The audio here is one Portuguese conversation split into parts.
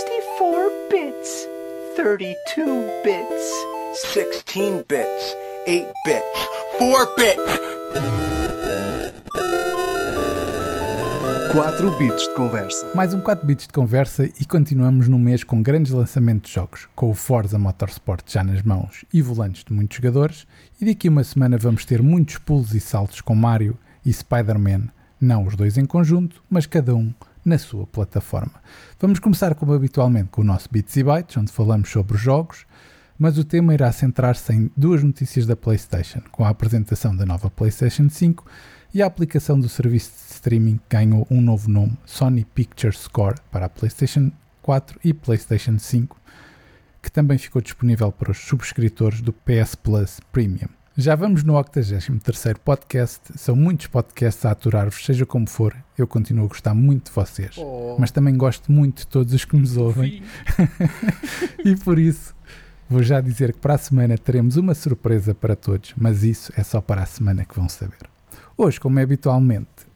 64 bits, 32 bits, 16 bits, 8 bits, 4 bits. 4 bits de conversa. Mais um 4 bits de conversa e continuamos num mês com grandes lançamentos de jogos, com o Forza Motorsport já nas mãos e volantes de muitos jogadores, e daqui a uma semana vamos ter muitos pulos e saltos com Mario e Spider-Man, não os dois em conjunto, mas cada um na sua plataforma. Vamos começar como habitualmente com o nosso Bits e Bytes, onde falamos sobre jogos, mas o tema irá centrar-se em duas notícias da PlayStation, com a apresentação da nova PlayStation 5 e a aplicação do serviço de streaming que ganhou um novo nome, Sony Picture Score, para a PlayStation 4 e PlayStation 5, que também ficou disponível para os subscritores do PS Plus Premium. Já vamos no 83º podcast, são muitos podcasts a aturar-vos, seja como for, eu continuo a gostar muito de vocês, Oh. mas também gosto muito de todos os que nos ouvem e por isso vou já dizer que para a semana teremos uma surpresa para todos, mas isso é só para a semana que vão saber. Hoje, como é habitualmente,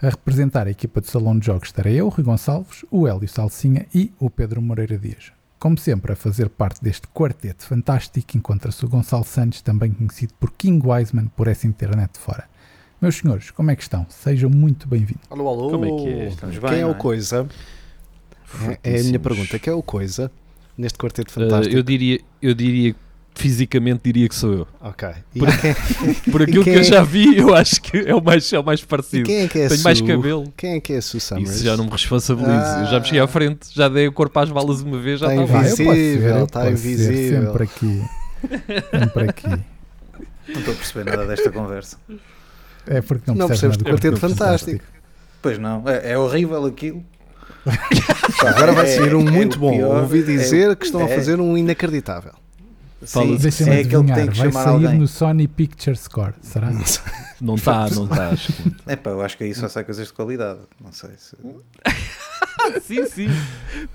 a representar a equipa do Salão de Jogos estarei eu, Rui Gonçalves, o Hélio Salsinha e o Pedro Moreira Dias. Como sempre, a fazer parte deste quarteto fantástico encontra-se o Gonçalo Santos, também conhecido por King Wiseman por essa internet fora. Meus senhores, como é que estão? Sejam muito bem-vindos. Alô, alô. Como é que é? Estamos Quem bem, é o é? Coisa? É, é a minha pergunta. Quem é o Coisa neste quarteto Uh, fantástico? eu diria, eu diria, fisicamente diria que sou eu. Ok. E, Por- quem, Por aquilo quem que eu é- já vi, eu acho que é o mais, é o mais parecido. quem é que é a Tenho mais Sue? cabelo. Quem é que é a Sue Summers? Isso já não me responsabilizo. Eu já me cheguei à frente, já dei o corpo às balas uma vez, já Tá estava. invisível. Ah, ser, tá posso invisível. Ser sempre aqui. Sempre aqui. Não estou a perceber nada desta conversa. É porque não, Não percebes do Quarteto Fantástico. Pois não, é, é horrível aquilo. Agora vai É- sair um é muito o bom. pior, Ouvi dizer é- que estão a é- fazer um inacreditável. Sim, é aquele que tem que vai chamar sair alguém. no Sony Picture Score, será? Não está, não está. acho que- É pá, eu acho que aí só sai coisas de qualidade. Não sei se. sim, sim.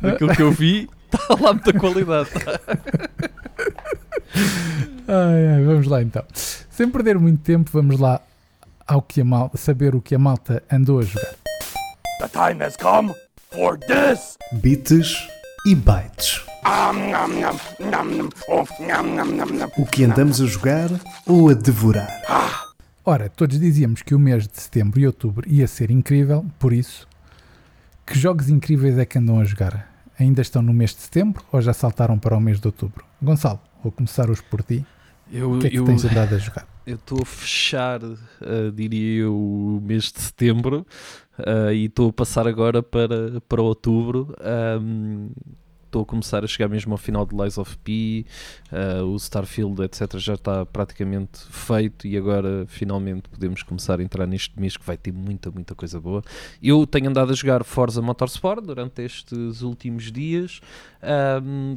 Daquilo que eu vi, está lá muita qualidade. Ai, ai, vamos lá então. Sem perder muito tempo, vamos lá ao que a mal, saber o que a malta andou a jogar. The time has come for this. Bits e bytes. O que andamos a jogar ou a devorar? Ora, todos dizíamos que o mês de setembro e outubro ia ser incrível, por isso, que jogos incríveis é que andam a jogar? Ainda estão no mês de setembro ou já saltaram para o mês de outubro? Gonçalo, vou começar hoje por ti. Eu, O que é que eu, tens andado a jogar? eu estou a fechar, uh, diria eu, o mês de setembro uh, e estou a passar agora para, para outubro. Um, Estou a começar a chegar mesmo ao final de Lies of P, uh, o Starfield, etc. já está praticamente feito e agora finalmente podemos começar a entrar neste mês que vai ter muita, muita coisa boa. Eu tenho andado a jogar Forza Motorsport durante estes últimos dias.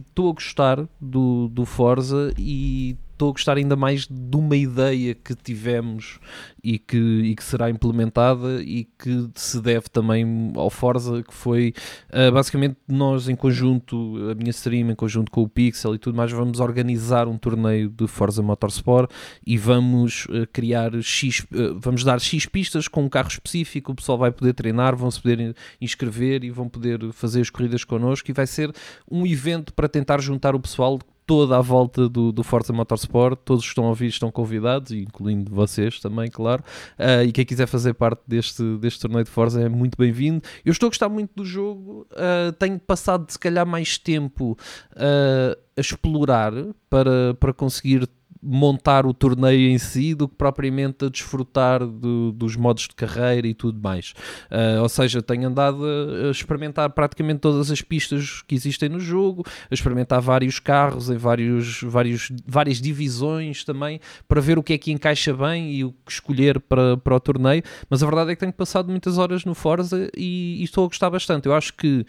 Estou a gostar do, do Forza e estou a gostar ainda mais de uma ideia que tivemos e que, e que será implementada e que se deve também ao Forza, que foi uh, basicamente nós em conjunto, a minha stream em conjunto com o Pixel e tudo mais, vamos organizar um torneio de Forza Motorsport e vamos uh, criar X, uh, vamos dar X pistas com um carro específico, o pessoal vai poder treinar, vão se poder inscrever e vão poder fazer as corridas connosco e vai ser um evento para tentar juntar o pessoal toda à volta do, do Forza Motorsport, todos que estão a ouvir estão convidados, incluindo vocês também, claro, uh, e quem quiser fazer parte deste, deste torneio de Forza é muito bem-vindo. Eu estou a gostar muito do jogo, uh, tenho passado se calhar mais tempo uh, a explorar para, para conseguir montar o torneio em si do que propriamente a desfrutar do- dos modos de carreira e tudo mais. Uh, ou seja, tenho andado a, experimentar praticamente todas as pistas que existem no jogo, a experimentar vários carros em vários, vários, várias divisões também, para ver o que é que encaixa bem e o que escolher para, para o torneio. Mas a verdade é que tenho passado muitas horas no Forza e, e estou a gostar bastante. Eu acho que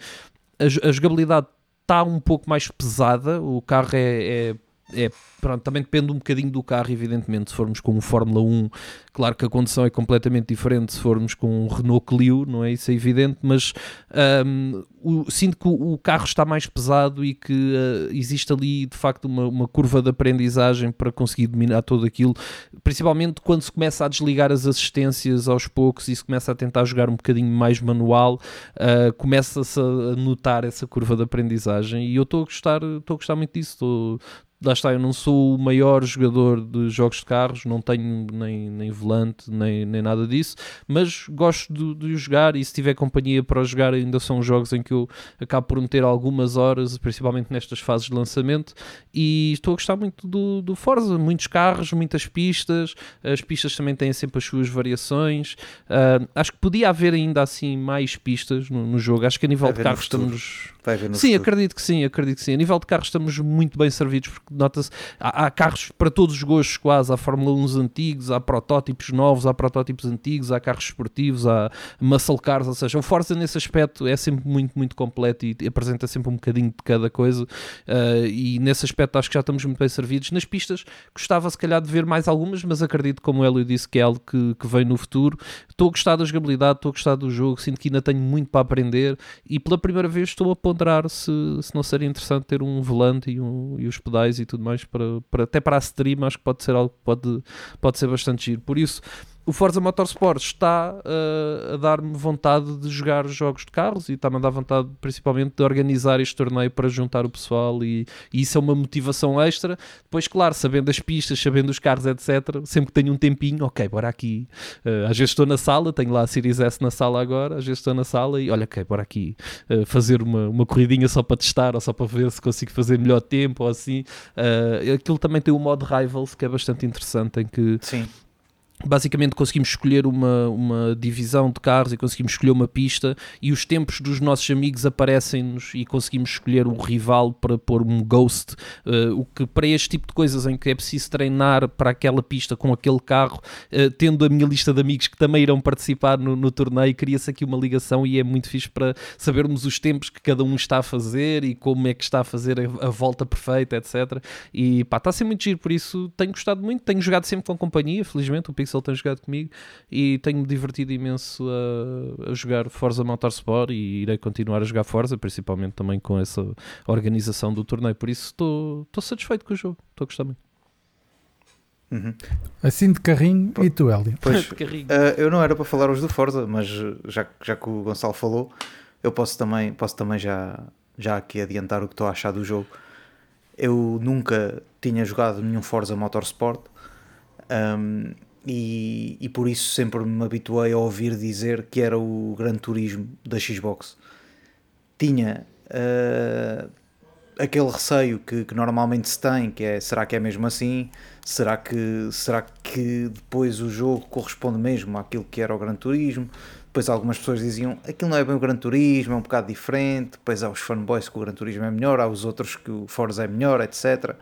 a, a jogabilidade está um pouco mais pesada, o carro é, é é, pronto, também depende um bocadinho do carro, evidentemente. Se formos com um Fórmula 1, claro que a condição é completamente diferente. Se formos com um Renault Clio, não é? Isso é evidente, mas um, o, sinto que o, o carro está mais pesado e que uh, existe ali de facto uma, uma curva de aprendizagem para conseguir dominar tudo aquilo, principalmente quando se começa a desligar as assistências aos poucos e se começa a tentar jogar um bocadinho mais manual, uh, começa-se a notar essa curva de aprendizagem e eu estou a gostar, estou a gostar muito disso, lá está, eu não sou o maior jogador de jogos de carros, não tenho nem, nem volante, nem, nem nada disso, mas gosto de, de jogar e se tiver companhia para jogar, ainda são jogos em que eu acabo por meter algumas horas, principalmente nestas fases de lançamento, e estou a gostar muito do, do Forza, muitos carros, muitas pistas, as pistas também têm sempre as suas variações, uh, acho que podia haver ainda assim mais pistas no, no jogo, acho que a nível Vai de carros estamos... Sim, futuro. acredito que sim, acredito que sim. A nível de carros estamos muito bem servidos porque nota-se, há, há carros para todos os gostos quase, há Fórmula 1 antigos, há protótipos novos, há protótipos antigos, há carros esportivos, há muscle cars, ou seja, o Forza nesse aspecto é sempre muito, muito completo e apresenta sempre um bocadinho de cada coisa uh, e nesse aspecto acho que já estamos muito bem servidos. Nas pistas gostava se calhar de ver mais algumas, mas acredito, como o disse, que é algo que, que vem no futuro. Estou a gostar da jogabilidade, estou a gostar do jogo, sinto que ainda tenho muito para aprender e pela primeira vez estou a ponderar se, se não seria interessante ter um volante e, um- e os pedais e tudo mais para, para- até para a stream, acho que pode ser algo que pode, pode ser bastante giro. Por isso, o Forza Motorsport está uh, a dar-me vontade de jogar jogos de carros e está-me a dar vontade principalmente de organizar este torneio para juntar o pessoal e, e isso é uma motivação extra. Depois, claro, sabendo as pistas, sabendo os carros, etc., sempre que tenho um tempinho, ok, bora aqui. Uh, às vezes estou na sala, tenho lá a Series S na sala agora, às vezes estou na sala e olha, ok, bora aqui uh, fazer uma, uma corridinha só para testar ou só para ver se consigo fazer melhor tempo ou assim. Aquilo também tem o modo Rivals que é bastante interessante em que Sim. Basicamente conseguimos escolher uma, uma divisão de carros e conseguimos escolher uma pista e os tempos dos nossos amigos aparecem-nos e conseguimos escolher o rival para pôr um ghost, eh, o que para este tipo de coisas em que é preciso treinar para aquela pista com aquele carro, eh, tendo a minha lista de amigos que também irão participar no, no torneio, cria-se aqui uma ligação e é muito fixe para sabermos os tempos que cada um está a fazer e como é que está a fazer a, a volta perfeita, etc. E pá, está a ser muito giro, por isso tenho gostado muito, tenho jogado sempre com companhia, felizmente o Pixel tem jogado comigo e tenho-me divertido imenso a, a jogar Forza Motorsport e irei continuar a jogar Forza, principalmente também com essa organização do torneio, por isso estou estou satisfeito com o jogo, estou a gostar muito. Uhum. Assim de carrinho Pô. e tu, Hélio. Pois, eh, eu não era para falar os do Forza, mas já, já que o Gonçalo falou, eu posso também, posso também já, já aqui adiantar o que estou a achar do jogo. Eu nunca tinha jogado nenhum Forza Motorsport ahm, e, e por isso sempre me habituei a ouvir dizer que era o Gran Turismo da Xbox. Tinha eh, aquele receio que, que normalmente se tem, que é será que é mesmo assim? Será que, será que depois o jogo corresponde mesmo àquilo que era o Gran Turismo? Depois algumas pessoas diziam aquilo não é bem o Gran Turismo, é um bocado diferente. Depois há os fanboys que o Gran Turismo é melhor, há os outros que o Forza é melhor, etc.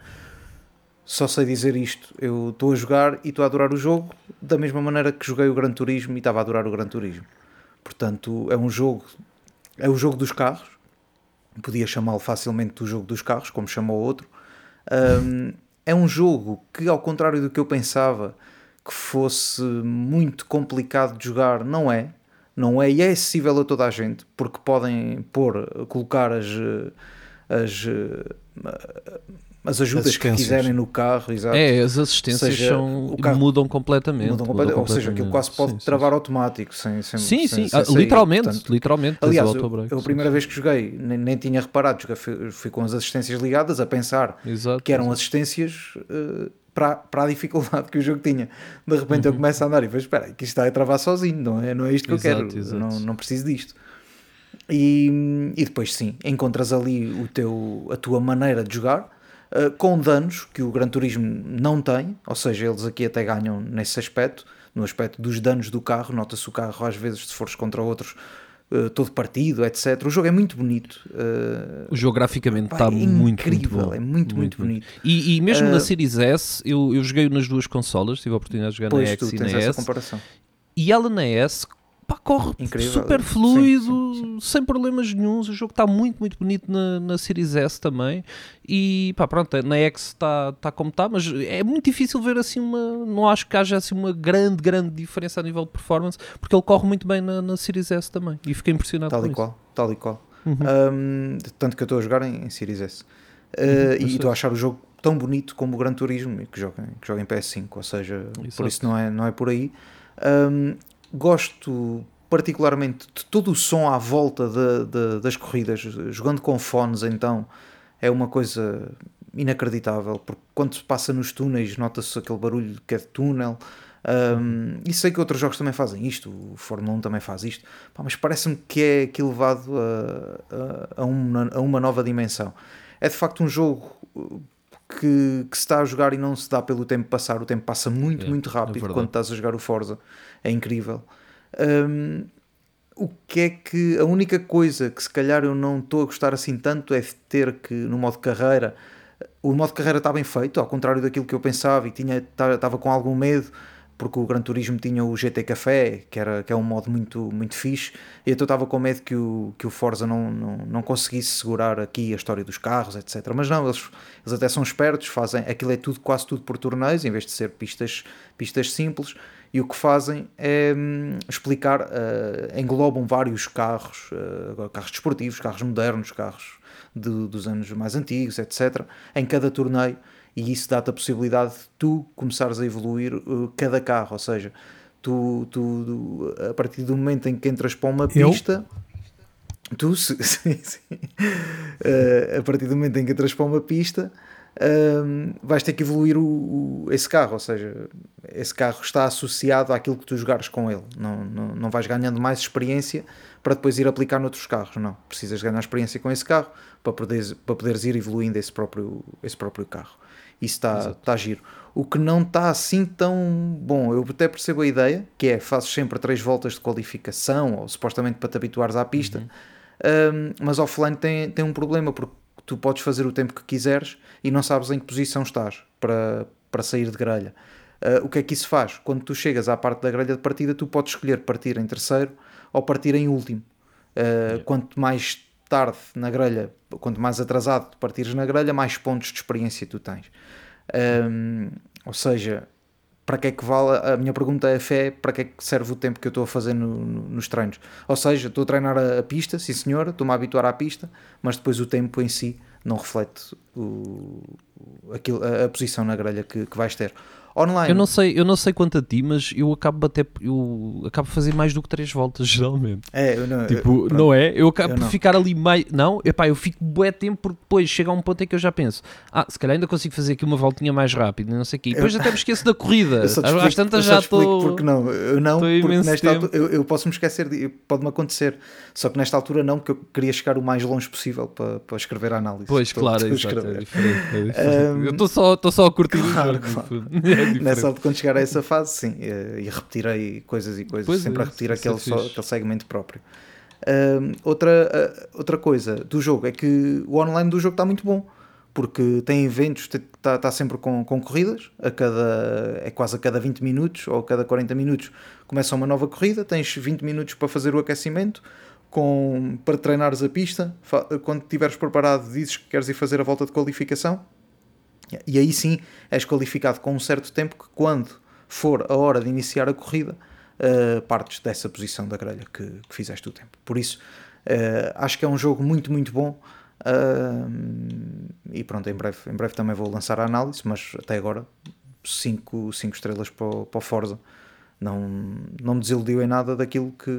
Só sei dizer isto, eu estou a jogar e estou a adorar o jogo da mesma maneira que joguei o Gran Turismo e estava a adorar o Gran Turismo. Portanto, é um jogo, é o jogo dos carros, podia chamá-lo facilmente do jogo dos carros, como chamou outro. Um, é um jogo que, ao contrário do que eu pensava que fosse muito complicado de jogar, não é. Não é e é acessível a toda a gente, porque podem pôr, colocar as, eh, as, as ajudas que quiserem no carro, exato. É, as assistências Seja, são, o carro- mudam completamente. Mudam mudam completamente, ou seja, aquilo quase pode. Sim, travar automático sem, sem, Sim, sim, sem- sim. sem Ah, sair. literalmente, Portanto, literalmente. Aliás, o eu, eu a sim, primeira sim. vez que joguei nem, nem tinha reparado, joguei, fui, fui com as assistências ligadas a pensar Exato, que eram exato. assistências eh, para, para a dificuldade que o jogo tinha. De repente eu Uhum. começo a andar e vejo, espera, que isto está a travar sozinho, não é, não é isto que eu Exato, quero, exato. Não, não preciso disto. E, e depois sim, encontras ali o teu, a tua maneira de jogar, eh, com danos que o Gran Turismo não tem, ou seja, eles aqui até ganham nesse aspecto, no aspecto dos danos do carro, nota-se o carro às vezes se fores contra outros eh, todo partido, etc. O jogo é muito bonito. eh, O jogo graficamente está é muito, muito incrível, bom. é muito, muito, bonito. E, e mesmo na Series S, eu, eu joguei nas duas consolas, tive a oportunidade de jogar na X e na S. E ela na S, pá, corre Incrível. super Sim, fluido, sim, sem problemas nenhums. O jogo está muito, muito bonito na, na Series S também. E pá, pronto, na X está tá como está, mas é muito difícil ver assim uma. Não acho que haja assim uma grande, grande diferença a nível de performance, porque ele corre muito bem na, na Series S também. E fiquei impressionado Tal com e isso. qual, tal e qual. Uhum. Um, tanto que eu estou a jogar em, em Series S. Uh, eu e estou a achar o jogo tão bonito como o Gran Turismo que joga, em- que joga em PS5, ou seja, Exato. por isso não é, não é por aí. Um, gosto particularmente de todo o som à volta de- de- das corridas, jogando com fones, então é uma coisa inacreditável, porque quando se passa nos túneis nota-se aquele barulho que é de túnel. Um, e sei que outros jogos também fazem isto, o Fórmula 1 também faz isto, Pá, mas parece-me que é aqui levado a, a, a uma, a uma nova dimensão. É de facto um jogo uh, que, que se está a jogar e não se dá pelo tempo passar, o tempo passa muito, É, muito é rápido verdade. quando estás a jogar o Forza, é incrível. Um, o que é que a única coisa que se calhar eu não estou a gostar assim tanto é ter que no modo carreira o modo carreira está bem feito, ao contrário daquilo que eu pensava e tinha estava com algum medo porque o Gran Turismo tinha o GT Café, que, era, que é um modo muito, muito fixe, e então estava com medo que o, que o Forza não, não, não conseguisse segurar aqui a história dos carros, etc. Mas não, eles, eles até são espertos, fazem aquilo é tudo, quase tudo por torneios, em vez de ser pistas, pistas simples, e o que fazem é hum, explicar, eh, englobam vários carros, eh, carros desportivos, carros modernos, carros de- dos anos mais antigos, etc., em cada torneio, e isso dá-te a possibilidade de tu começares a evoluir uh, cada carro, ou seja, tu, tu, a partir do momento em que entras para uma Eu? pista, tu, sim, sim. Uh, a partir do momento em que entras para uma pista, um, vais ter que evoluir o, o- esse carro, ou seja, esse carro está associado àquilo que tu jogares com ele, não, não, não vais ganhando mais experiência para depois ir aplicar noutros carros, não, precisas ganhar experiência com esse carro para poderes, para poderes ir evoluindo esse próprio, esse próprio carro. Isso está, está giro. O que não está assim tão bom, eu até percebo a ideia, que é fazes sempre três voltas de qualificação, ou supostamente para te habituares à pista, um, mas offline tem, tem um problema, porque tu podes fazer o tempo que quiseres e não sabes em que posição estás para, para sair de grelha. Uh, o que é que isso faz? Quando tu chegas à parte da grelha de partida, tu podes escolher partir em terceiro ou partir em último. Uh, Quanto mais tarde na grelha, quanto mais atrasado partires na grelha, mais pontos de experiência tu tens. Um, ou seja, para que é que vale? A minha pergunta é fé, para que é que serve o tempo que eu estou a fazer no- no- nos treinos? Ou seja, estou a treinar a, a pista, sim senhora, estou-me a habituar à pista, mas depois o tempo em si não reflete o, aquilo, a, a posição na grelha que, que vais ter. Online, Eu não sei, eu não sei quanto a ti, mas eu acabo até eu acabo a fazer mais do que três voltas geralmente. é, eu não, Tipo, pronto. não é? Eu acabo Eu por não. ficar ali mais. Não, epá, eu fico bué tempo porque depois chega a um ponto em que eu já penso, ah, se calhar ainda consigo fazer aqui uma voltinha mais rápida, não sei o quê. E depois até me esqueço da corrida. Eu só te Às explico- tantas eu já estou. Porque não, eu não, porque nesta altura, eu, eu posso me esquecer, de- pode-me acontecer, só que nesta altura não, porque eu queria chegar o mais longe possível para, para escrever a análise. Pois, Estou- claro, estou exato, é escrever. diferente. é diferente. Um, eu estou só, estou só a curtir claro, o jogo. claro. É diferente. Nessa altura, quando chegar a essa fase, sim, eh, e repetirei coisas e coisas, Pois sempre é, a repetir é aquele, só, aquele segmento próprio. Ahm, outra, ah, outra coisa do jogo é que o online do jogo está muito bom, porque tem eventos, está está sempre com, com corridas, a cada, é quase a cada 20 minutos ou a cada 40 minutos começa uma nova corrida, tens 20 minutos para fazer o aquecimento, com, para treinares a pista, quando estiveres preparado dizes que queres ir fazer a volta de qualificação, e aí sim és qualificado com um certo tempo que quando for a hora de iniciar a corrida, uh, partes dessa posição da grelha que, que fizeste o tempo. Por isso, uh, acho que é um jogo muito, muito bom. uh, e pronto, em breve, em breve também vou lançar a análise, mas até agora 5 estrelas para o, para o Forza. Não, não me desiludiu em nada daquilo que.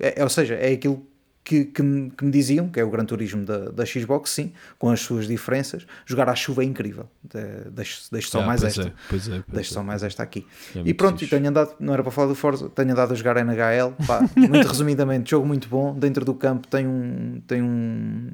É, é- ou seja, é aquilo que, que, me, que me diziam, que é o Gran Turismo da, da Xbox, sim, com as suas diferenças. Jogar à chuva é incrível. De- Deixo, deixo só Ah, mais esta. é, pois é, pois Deixo é. só mais esta aqui. É e pronto, fixe. tenho andado, não era para falar do Forza, tenho andado a jogar NHL, pá, muito resumidamente, jogo muito bom, dentro do campo tem um tem um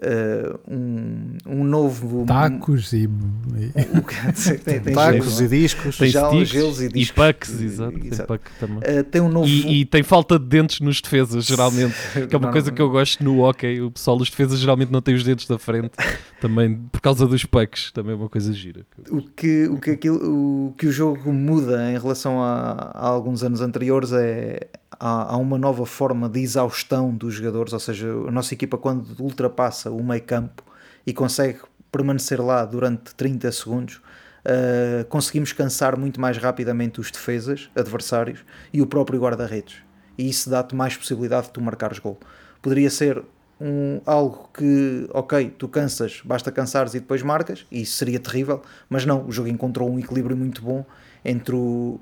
eh, um, um novo Tacos e. e- tem, tem Tacos gelo, e discos. Tem gelos e e, discos. pucks, exato. Tem Exato. puck também. eh, tem um novo E, e tem falta de dentes nos defesas, geralmente. Que é uma Não, coisa não, que eu gosto no hockey. O pessoal, os defesas geralmente não têm os dentes da frente, também por causa dos pucks. Também é uma coisa gira. o que, o, que aquilo, o que o jogo muda em relação a, a alguns anos anteriores é, há, uma nova forma de exaustão dos jogadores, ou seja, a nossa equipa quando ultrapassa o meio campo e consegue permanecer lá durante 30 segundos, uh, conseguimos cansar muito mais rapidamente os defesas adversários e o próprio guarda-redes. E isso dá-te mais possibilidade de tu marcares gol. Poderia ser um, algo que, ok, tu cansas, basta cansares e depois marcas, e isso seria terrível, mas não, o jogo encontrou um equilíbrio muito bom entre o.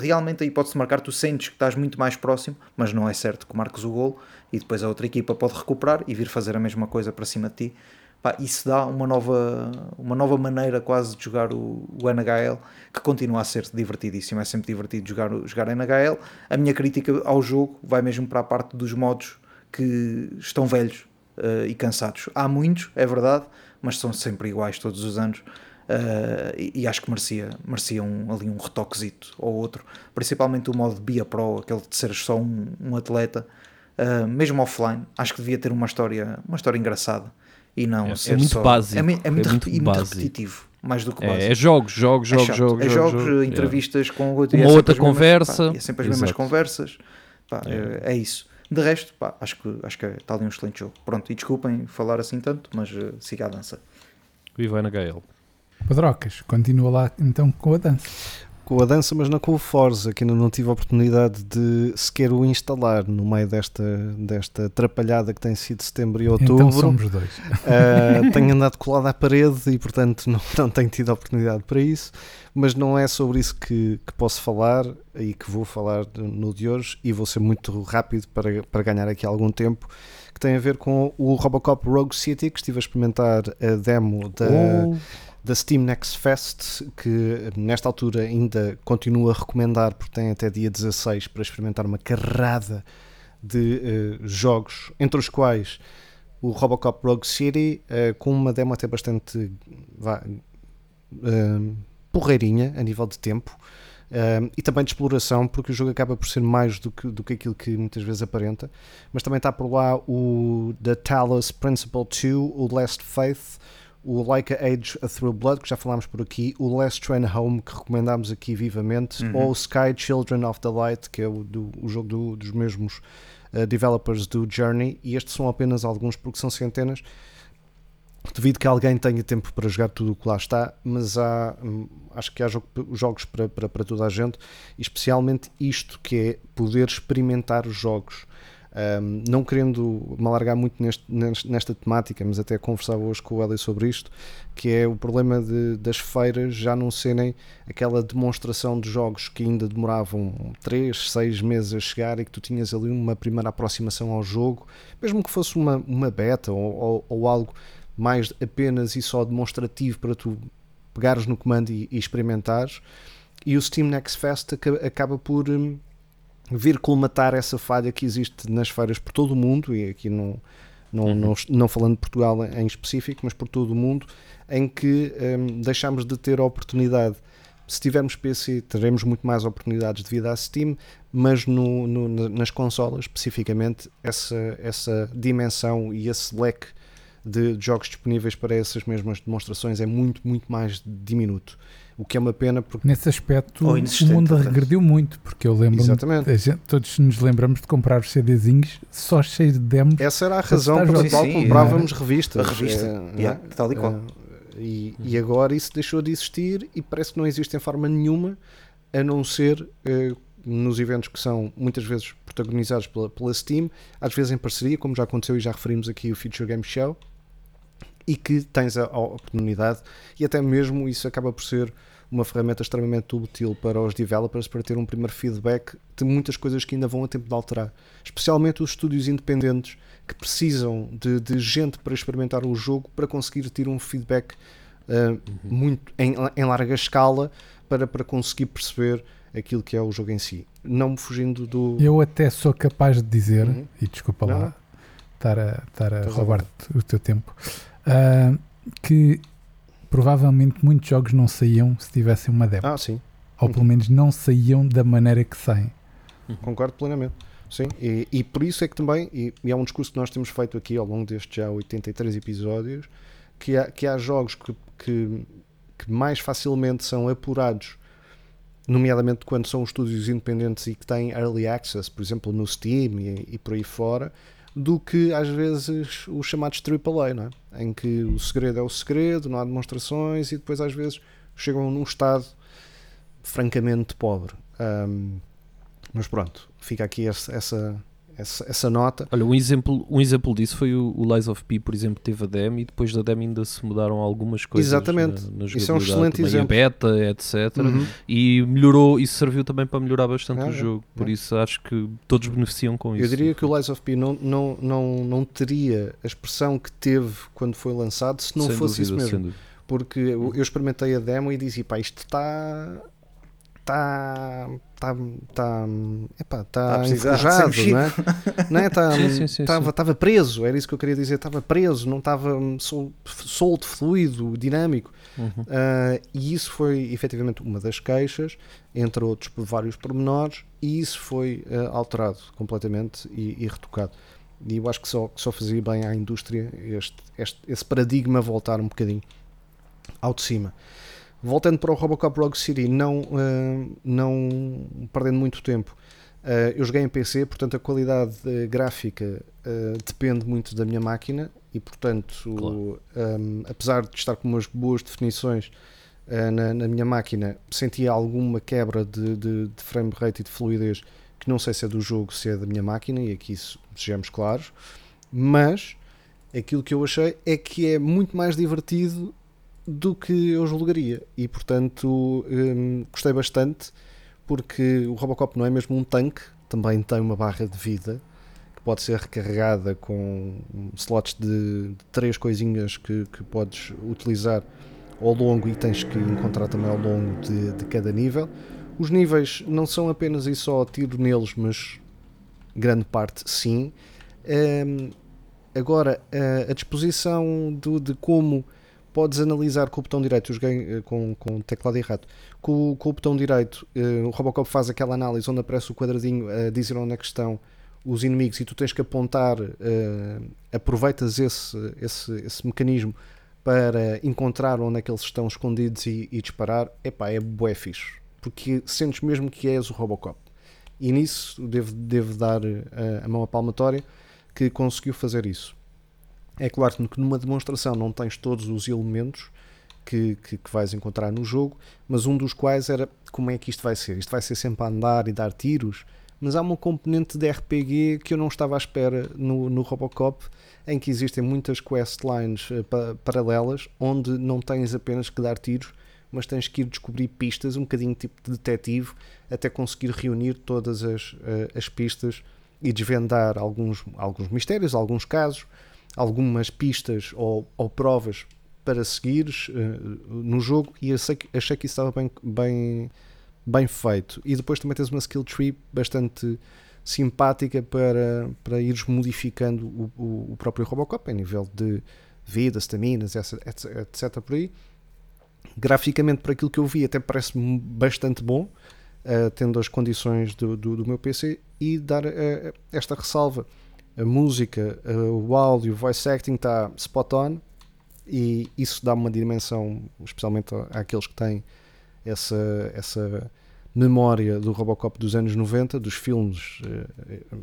realmente a hipótese de marcar, tu sentes que estás muito mais próximo, mas não é certo que marques o gol e depois a outra equipa pode recuperar e vir fazer a mesma coisa para cima de ti. Pá, isso dá uma nova, uma nova maneira quase de jogar o, o NHL que continua a ser divertidíssimo. É sempre divertido jogar, jogar NHL. A minha crítica ao jogo vai mesmo para a parte dos modos que estão velhos uh, e cansados. Há muitos, é verdade, mas são sempre iguais todos os anos. Uh, e, e, acho que merecia, merecia um, ali um retoquezito ou outro, principalmente o modo Bia Pro, aquele de seres só um, um atleta, uh, mesmo offline. Acho que devia ter uma história, uma história engraçada e não é, ser é muito só... básico. É, é, muito, é muito, muito básico. repetitivo, mais do que é, básico. É, jogos, jogos, jogos, é jogos, é jogos, jogos, entrevistas com uma é outra mesmas, conversa. Pá, é sempre as mesmas conversas. Pá, é. isso. De resto, pá, acho que acho que está ali um excelente jogo. Pronto, e desculpem falar assim tanto, mas uh, siga a dança. Viva na HL. Padrocas, continua lá então com a dança. Com a dança, mas não com o Forza, que ainda não tive a oportunidade de sequer o instalar no meio desta, desta atrapalhada que tem sido setembro e outubro. Então somos dois. Uh, tenho andado colado à parede e, portanto, não, não tenho tido a oportunidade para isso. Mas não é sobre isso que, que posso falar e que vou falar no de hoje. E vou ser muito rápido para, para ganhar aqui algum tempo. Que tem a ver com o Robocop Rogue City, que estive a experimentar a demo da. Oh da Steam Next Fest, que nesta altura ainda continuo a recomendar, porque tem até dia 16 para experimentar uma carrada de uh, jogos, entre os quais o Robocop Rogue City, uh, com uma demo até bastante vá, uh, porreirinha a nível de tempo. e também de exploração, porque o jogo acaba por ser mais do que, do que aquilo que muitas vezes aparenta. Mas também está por lá o The Talos Principle 2, o Last Faith, o Like a Age a Through Blood, que já falámos por aqui, o Last Train Home, que recomendámos aqui vivamente, uhum. ou o Sky Children of the Light, que é o, do, o jogo do, dos mesmos uh, developers do Journey, e estes são apenas alguns, porque são centenas. Devido que alguém tenha tempo para jogar tudo o que lá está, mas há, hum, acho que há jogo, jogos para, para, para toda a gente, e especialmente isto que é poder experimentar os jogos um, não querendo me alargar muito neste, nesta temática, mas até conversava hoje com o Eli sobre isto, que é o problema de, das feiras já não serem aquela demonstração de jogos que ainda demoravam 3, 6 meses a chegar e que tu tinhas ali uma primeira aproximação ao jogo, mesmo que fosse uma, uma beta ou, ou, ou algo mais apenas e só demonstrativo para tu pegares no comando e, e experimentares. E o Steam Next Fest acaba por hum, vir colmatar essa falha que existe nas feiras por todo o mundo, e aqui não, não, uhum. não, não, falando de Portugal em específico, mas por todo o mundo, em que um, deixamos de ter a oportunidade. Se tivermos PC, teremos muito mais oportunidades devido à Steam, mas no, no, nas consolas, especificamente, essa, essa dimensão e esse leque de jogos disponíveis para essas mesmas demonstrações é muito, muito mais diminuto o que é uma pena porque nesse aspecto o mundo regrediu muito porque eu lembro gente, todos nos lembramos de comprar os CDzinhos só cheios de demos essa era a razão pela qual comprávamos é. revistas a revista é, yeah, é, tal e qual. É, e, e, agora isso deixou de existir e parece que não existe em forma nenhuma a não ser uh, nos eventos que são muitas vezes protagonizados pela, pela Steam às vezes em parceria como já aconteceu e já referimos aqui o Future Game Show e que tens a, a oportunidade e até mesmo isso acaba por ser uma ferramenta extremamente útil para os developers para ter um primeiro feedback de muitas coisas que ainda vão a tempo de alterar. Especialmente os estúdios independentes que precisam de, de gente para experimentar o jogo para conseguir ter um feedback uh, uhum. muito em, em, larga escala para, para conseguir perceber aquilo que é o jogo em si. Não me fugindo do. Eu até sou capaz de dizer, uhum. e desculpa Não. lá estar a, estar a roubar o teu tempo, uh, que provavelmente muitos jogos não saíam se tivessem uma demo. Ah, sim. Ou pelo menos não saíam da maneira que saem. Concordo plenamente. Sim, e, e por isso é que também, e, e, é um discurso que nós temos feito aqui ao longo destes já 83 episódios, que há, que há jogos que, que, que mais facilmente são apurados nomeadamente quando são estúdios independentes e que têm early access, por exemplo, no Steam e, e por aí fora, do que às vezes os chamados AAA, não é? em que o segredo é o segredo, não há demonstrações e depois às vezes chegam num estado francamente pobre. Um, mas pronto, fica aqui essa, essa, essa, essa nota. Olha, um exemplo, um exemplo disso foi o, o Lies of P, por exemplo, teve a demo e depois da demo ainda se mudaram algumas coisas. Exatamente. Na, na Isso é um excelente também exemplo. A beta, etc. Uhum. E melhorou, isso serviu também para melhorar bastante É, o é, jogo. Por é. isso acho que todos beneficiam com isso. Eu diria que o Lies of P não, não, não, não teria a expressão que teve quando foi lançado se não Sem fosse dúvida, isso mesmo. Porque eu, eu experimentei a demo e dizia, pá, isto está. Está. Está. Está. Epá, Está está enferrujado, não é? Não é? Está, Sim, sim, sim, estava, estava preso, era isso que eu queria dizer. Estava preso, não estava hum, sol- solto, fluido, dinâmico. Uhum. Ah, e isso foi efetivamente uma das queixas, entre outros por vários pormenores, e isso foi ah, alterado completamente e, e retocado. E eu acho que só, que só fazia bem à indústria este, este- esse paradigma voltar um bocadinho ao de cima. Voltando para o Robocop Rogue City, não, ah, não perdendo muito tempo, ah, eu joguei em PC, portanto a qualidade eh, gráfica depende muito da minha máquina e, portanto, Claro. um, apesar de estar com umas boas definições uh, na, na minha máquina, sentia alguma quebra de, de, de frame rate e de fluidez que não sei se é do jogo, se é da minha máquina, e aqui se- sejamos claros, mas aquilo que eu achei é que é muito mais divertido do que eu julgaria e portanto um, gostei bastante porque o Robocop não é mesmo um tanque, também tem uma barra de vida que pode ser recarregada com slots de, de três coisinhas que, que podes utilizar ao longo e tens que encontrar também ao longo de, de cada nível. Os níveis não são apenas e só tiro neles, mas grande parte sim. Ehm, agora, a, a disposição do- de como podes analisar com o botão direito, eu joguei eh, com, com teclado e rato, com, com o botão direito, eh, o Robocop faz aquela análise onde aparece o quadradinho a dizer onde é que estão os inimigos e tu tens que apontar, eh, aproveitas esse, esse, esse mecanismo para encontrar onde é que eles estão escondidos e, e disparar, epá, é bué fixe, porque sentes mesmo que és o Robocop. E nisso devo, devo dar a mão à palmatória que conseguiu fazer isso. É claro que numa demonstração não tens todos os elementos que, que, que vais encontrar no jogo, mas um dos quais era como é que isto vai ser. Isto vai ser sempre a andar e dar tiros, mas há uma componente de RPG que eu não estava à espera no, no Robocop, em que existem muitas questlines eh, pa- paralelas, onde não tens apenas que dar tiros, mas tens que ir descobrir pistas, um bocadinho tipo de detetive, até conseguir reunir todas as, eh, as pistas e desvendar alguns, alguns mistérios, alguns casos, algumas pistas ou, ou provas para seguires eh, no jogo e achei que, achei que isso estava bem, bem, bem feito. E depois também tens uma skill tree bastante simpática para, para ires modificando o, o, o próprio Robocop em nível de vida, estaminas, etc, etc por aí. Graficamente, por aquilo que eu vi, até parece bastante bom, eh, tendo as condições do, do, do meu PC, e dar eh, esta ressalva. A música, eh, o áudio, o voice acting está spot on, e isso dá uma dimensão, especialmente àqueles que têm essa, essa memória do Robocop dos anos 90, dos filmes eh, eh,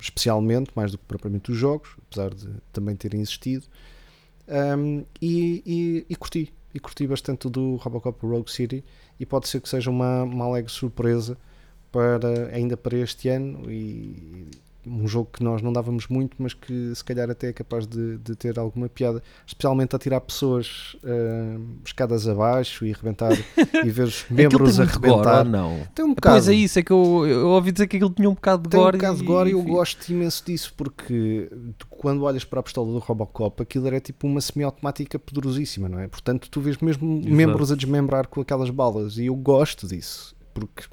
especialmente, mais do que propriamente dos jogos, apesar de também terem existido. Um, e, e, e curti, e curti bastante do Robocop Rogue City e pode ser que seja uma, uma alegre surpresa para, ainda para este ano e um jogo que nós não dávamos muito, mas que se calhar até é capaz de, de ter alguma piada, especialmente a tirar pessoas ah, escadas abaixo e arrebentar e ver os membros a tem gore, ou não? Tem um bocado. Pois é isso, é que eu, eu ouvi dizer que aquilo tinha um bocado de Tem um gore. bocado de e- gore e eu gosto imenso disso porque quando olhas para a pistola do Robocop aquilo era tipo uma semiautomática poderosíssima, não é? Portanto, tu vês mesmo Exato. membros a desmembrar com aquelas balas e eu gosto disso porque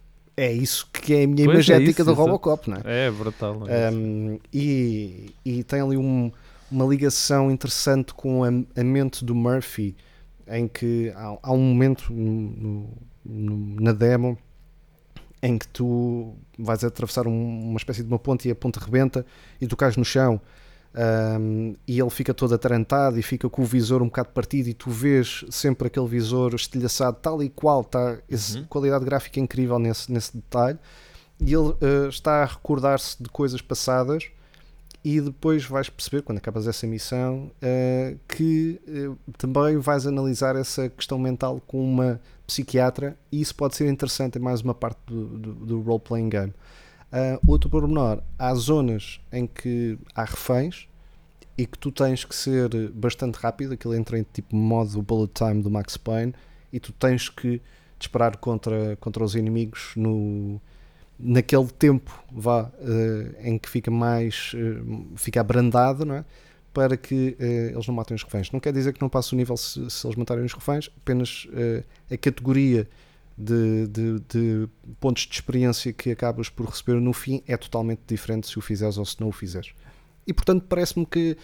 é isso que é a minha Pois é imagética isso, do. Robocop, não é? É brutal. é? Um, e, e tem ali um- uma ligação interessante com a, a mente do Murphy, em que há, há um momento no- no- na demo em que tu vais atravessar um- uma espécie de uma ponte e a ponte rebenta e tu cais no chão. Um, e ele fica todo atarantado e fica com o visor um bocado partido e tu vês sempre aquele visor estilhaçado tal e qual está Uhum. qualidade gráfica incrível nesse, nesse detalhe e ele uh, está a recordar-se de coisas passadas e depois vais perceber quando acabas essa missão uh, que uh, também vais analisar essa questão mental com uma psiquiatra e isso pode ser interessante em mais uma parte do, do, do role-playing game Uh, outro pormenor, há zonas em que há reféns e que tu tens que ser bastante rápido, aquilo entra em tipo modo bullet time do Max Payne e tu tens que disparar contra, contra os inimigos no, naquele tempo vá, uh, em que fica mais uh, fica abrandado não é? para que eles não matem os reféns. Não quer dizer que não passe o nível se, se eles matarem os reféns, apenas a categoria de, de, de, pontos de experiência que acabas por receber no fim é totalmente diferente se o fizeres ou se não o fizeres. E portanto parece-me que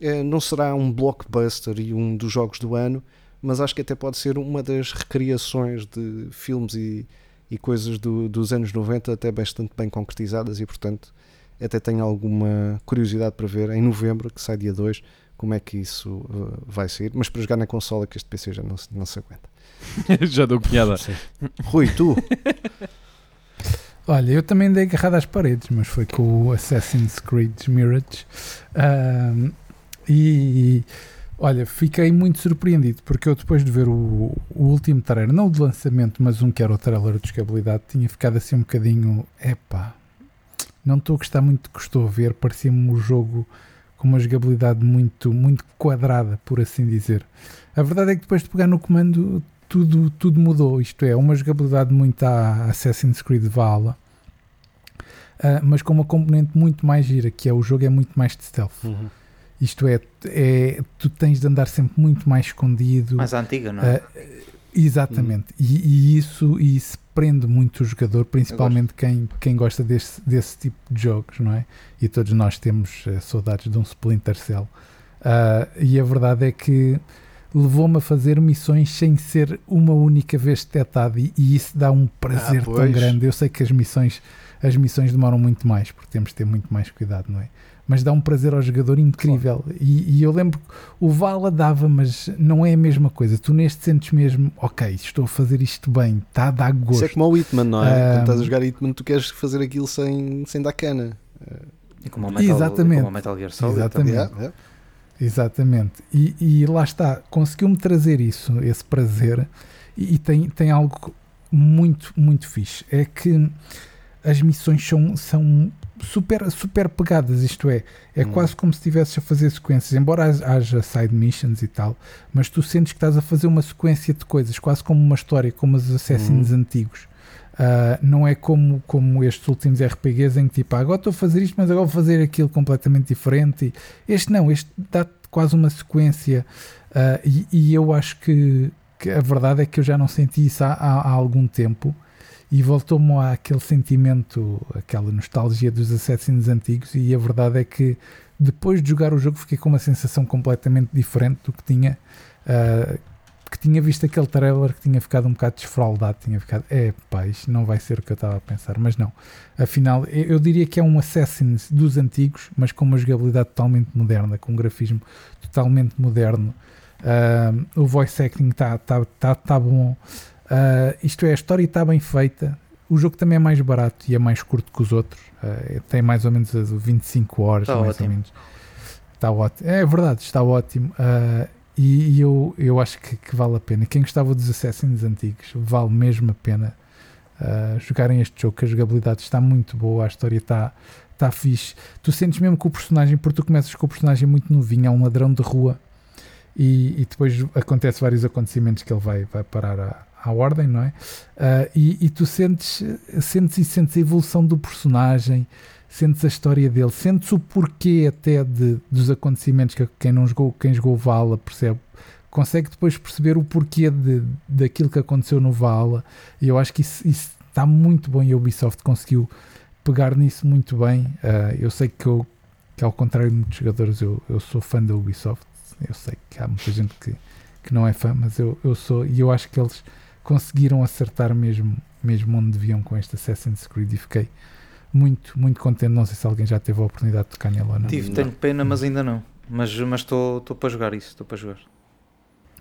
eh, não será um blockbuster e um dos jogos do ano, mas acho que até pode ser uma das recriações de filmes e, e coisas do, dos anos 90 até bastante bem concretizadas e portanto até tenho alguma curiosidade para ver em novembro, que sai dia 2, como é que isso uh, vai sair, mas para jogar na consola que este PC já não, não se aguenta. Já dou cunhada. Rui, tu? Olha, eu também dei agarrado às paredes, mas foi com o Assassin's Creed Mirage. Um, e olha, fiquei muito surpreendido porque eu, depois de ver o, o, último trailer, não o de lançamento, mas um que era o trailer de jogabilidade, tinha ficado assim um bocadinho. Epá, não estou a gostar muito do que estou a ver. Parecia-me um jogo com uma jogabilidade muito, muito quadrada, por assim dizer. A verdade é que depois de pegar no comando tudo, tudo mudou. Isto é, uma jogabilidade muito a Assassin's Creed Valhalla, uh, mas com uma componente muito mais gira, que é o jogo é muito mais de stealth. Uhum. Isto é, é, tu tens de andar sempre muito mais escondido. Mais antiga, não é? Uh, exatamente. Uhum. E, e, isso, e isso prende muito o jogador, principalmente quem, quem gosta desse, desse tipo de jogos, não é? E todos nós temos uh, saudades de um Splinter Cell. e a verdade é que levou-me a fazer missões sem ser uma única vez detectado e, e isso dá um prazer ah, tão grande. Eu sei que as missões, as missões demoram muito mais porque temos de ter muito mais cuidado, não é? Mas dá um prazer ao jogador incrível. Claro. E, e, eu lembro que o Vala dava, mas não é a mesma coisa. Tu neste sentes mesmo, ok, estou a fazer isto bem, está a dar gosto. Isso é como o Hitman, não é? Um, Quando estás a jogar Hitman, tu queres fazer aquilo sem, sem dar cana. E como o Metal, Exatamente. Como o Metal Gear Solid. Exatamente. Yeah, yeah. Exatamente. E, e, lá está, conseguiu-me trazer isso, esse prazer, e, e, tem, tem algo muito, muito fixe. É que as missões são, são super, super pegadas, isto é, é hum. quase como se estivesses a fazer sequências, embora haja side missions e tal, mas tu sentes que estás a fazer uma sequência de coisas, quase como uma história, como os Assassins hum. antigos. Uh, não é como, como estes últimos RPGs em que tipo, ah, agora estou a fazer isto, mas agora vou fazer aquilo completamente diferente. Este não, este dá quase uma sequência. Uh, e, e, eu acho que, que, a verdade é que eu já não senti isso há, há, há algum tempo. E voltou-me àquele sentimento, aquela nostalgia dos Assassins antigos. E a verdade é que depois de jogar o jogo fiquei com uma sensação completamente diferente do que tinha. Uh, que tinha visto aquele trailer que tinha ficado um bocado desfraldado, tinha ficado, é pá, isto não vai ser o que eu estava a pensar, mas não. Afinal, eu diria que é um Assassin's dos antigos, mas com uma jogabilidade totalmente moderna, com um grafismo totalmente moderno. Uh, o voice acting está tá, tá, tá bom. Uh, isto é, a história está bem feita. O jogo também é mais barato e é mais curto que os outros. Uh, tem mais ou menos 25 horas, está mais ótimo. ou menos. Está ótimo. É verdade, está ótimo. Uh, e, eu, eu acho que, que, vale a pena. Quem gostava dos Assassins antigos, vale mesmo a pena uh, jogarem este jogo, que a jogabilidade está muito boa, a história está, está fixe. Tu sentes mesmo que o personagem, porque tu começas com o personagem muito novinho, é um ladrão de rua, e, e depois acontece vários acontecimentos que ele vai, vai parar à, à ordem, não é? Uh, e, e, tu sentes, sentes e sentes a evolução do personagem, sentes a história dele, sentes o porquê até de, dos acontecimentos que quem não jogou, quem jogou Vala percebe, consegue depois perceber o porquê de, daquilo que aconteceu no Vala, e eu acho que isso, isso está muito bom e a Ubisoft conseguiu pegar nisso muito bem. Uh, eu sei que, eu, que ao contrário de muitos jogadores, eu, eu sou fã da Ubisoft, eu sei que há muita gente que, que não é fã, mas eu, eu sou, e eu acho que eles conseguiram acertar mesmo, mesmo onde deviam com este Assassin's Creed e fiquei muito, muito contente. Não sei se alguém já teve a oportunidade de tocar nele ou não. Tive, tenho pena, mas ainda não. Mas estou para jogar isso, estou para jogar.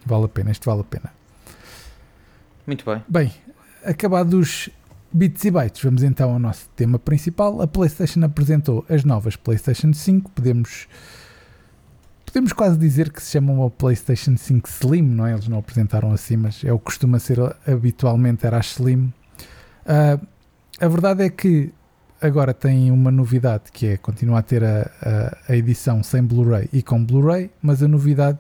Vale a pena, isto vale a pena. Muito bem. Bem, acabados bits e bytes, vamos então ao nosso tema principal. A PlayStation apresentou as novas PlayStation 5. Podemos podemos quase dizer que se chama uma PlayStation 5 Slim, não é? Eles não apresentaram assim, mas é o que costuma ser habitualmente era a Slim. Uh, a verdade é que agora tem uma novidade que é continuar a ter a, a, a edição sem Blu-ray e com Blu-ray, mas a novidade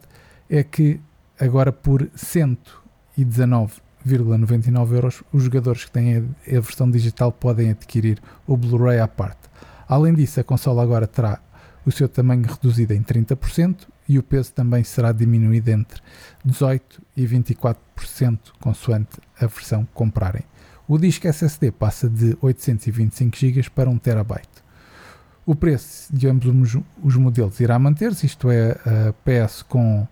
é que agora por 119,99 euros os jogadores que têm a, a versão digital podem adquirir o Blu-ray à parte. Além disso, a consola agora terá o seu tamanho reduzido em 30% e o peso também será diminuído entre 18% e 24%, consoante a versão que comprarem. O disco SSD passa de 825 GB para 1 TB. O preço de ambos os modelos irá manter-se, isto é, a PS com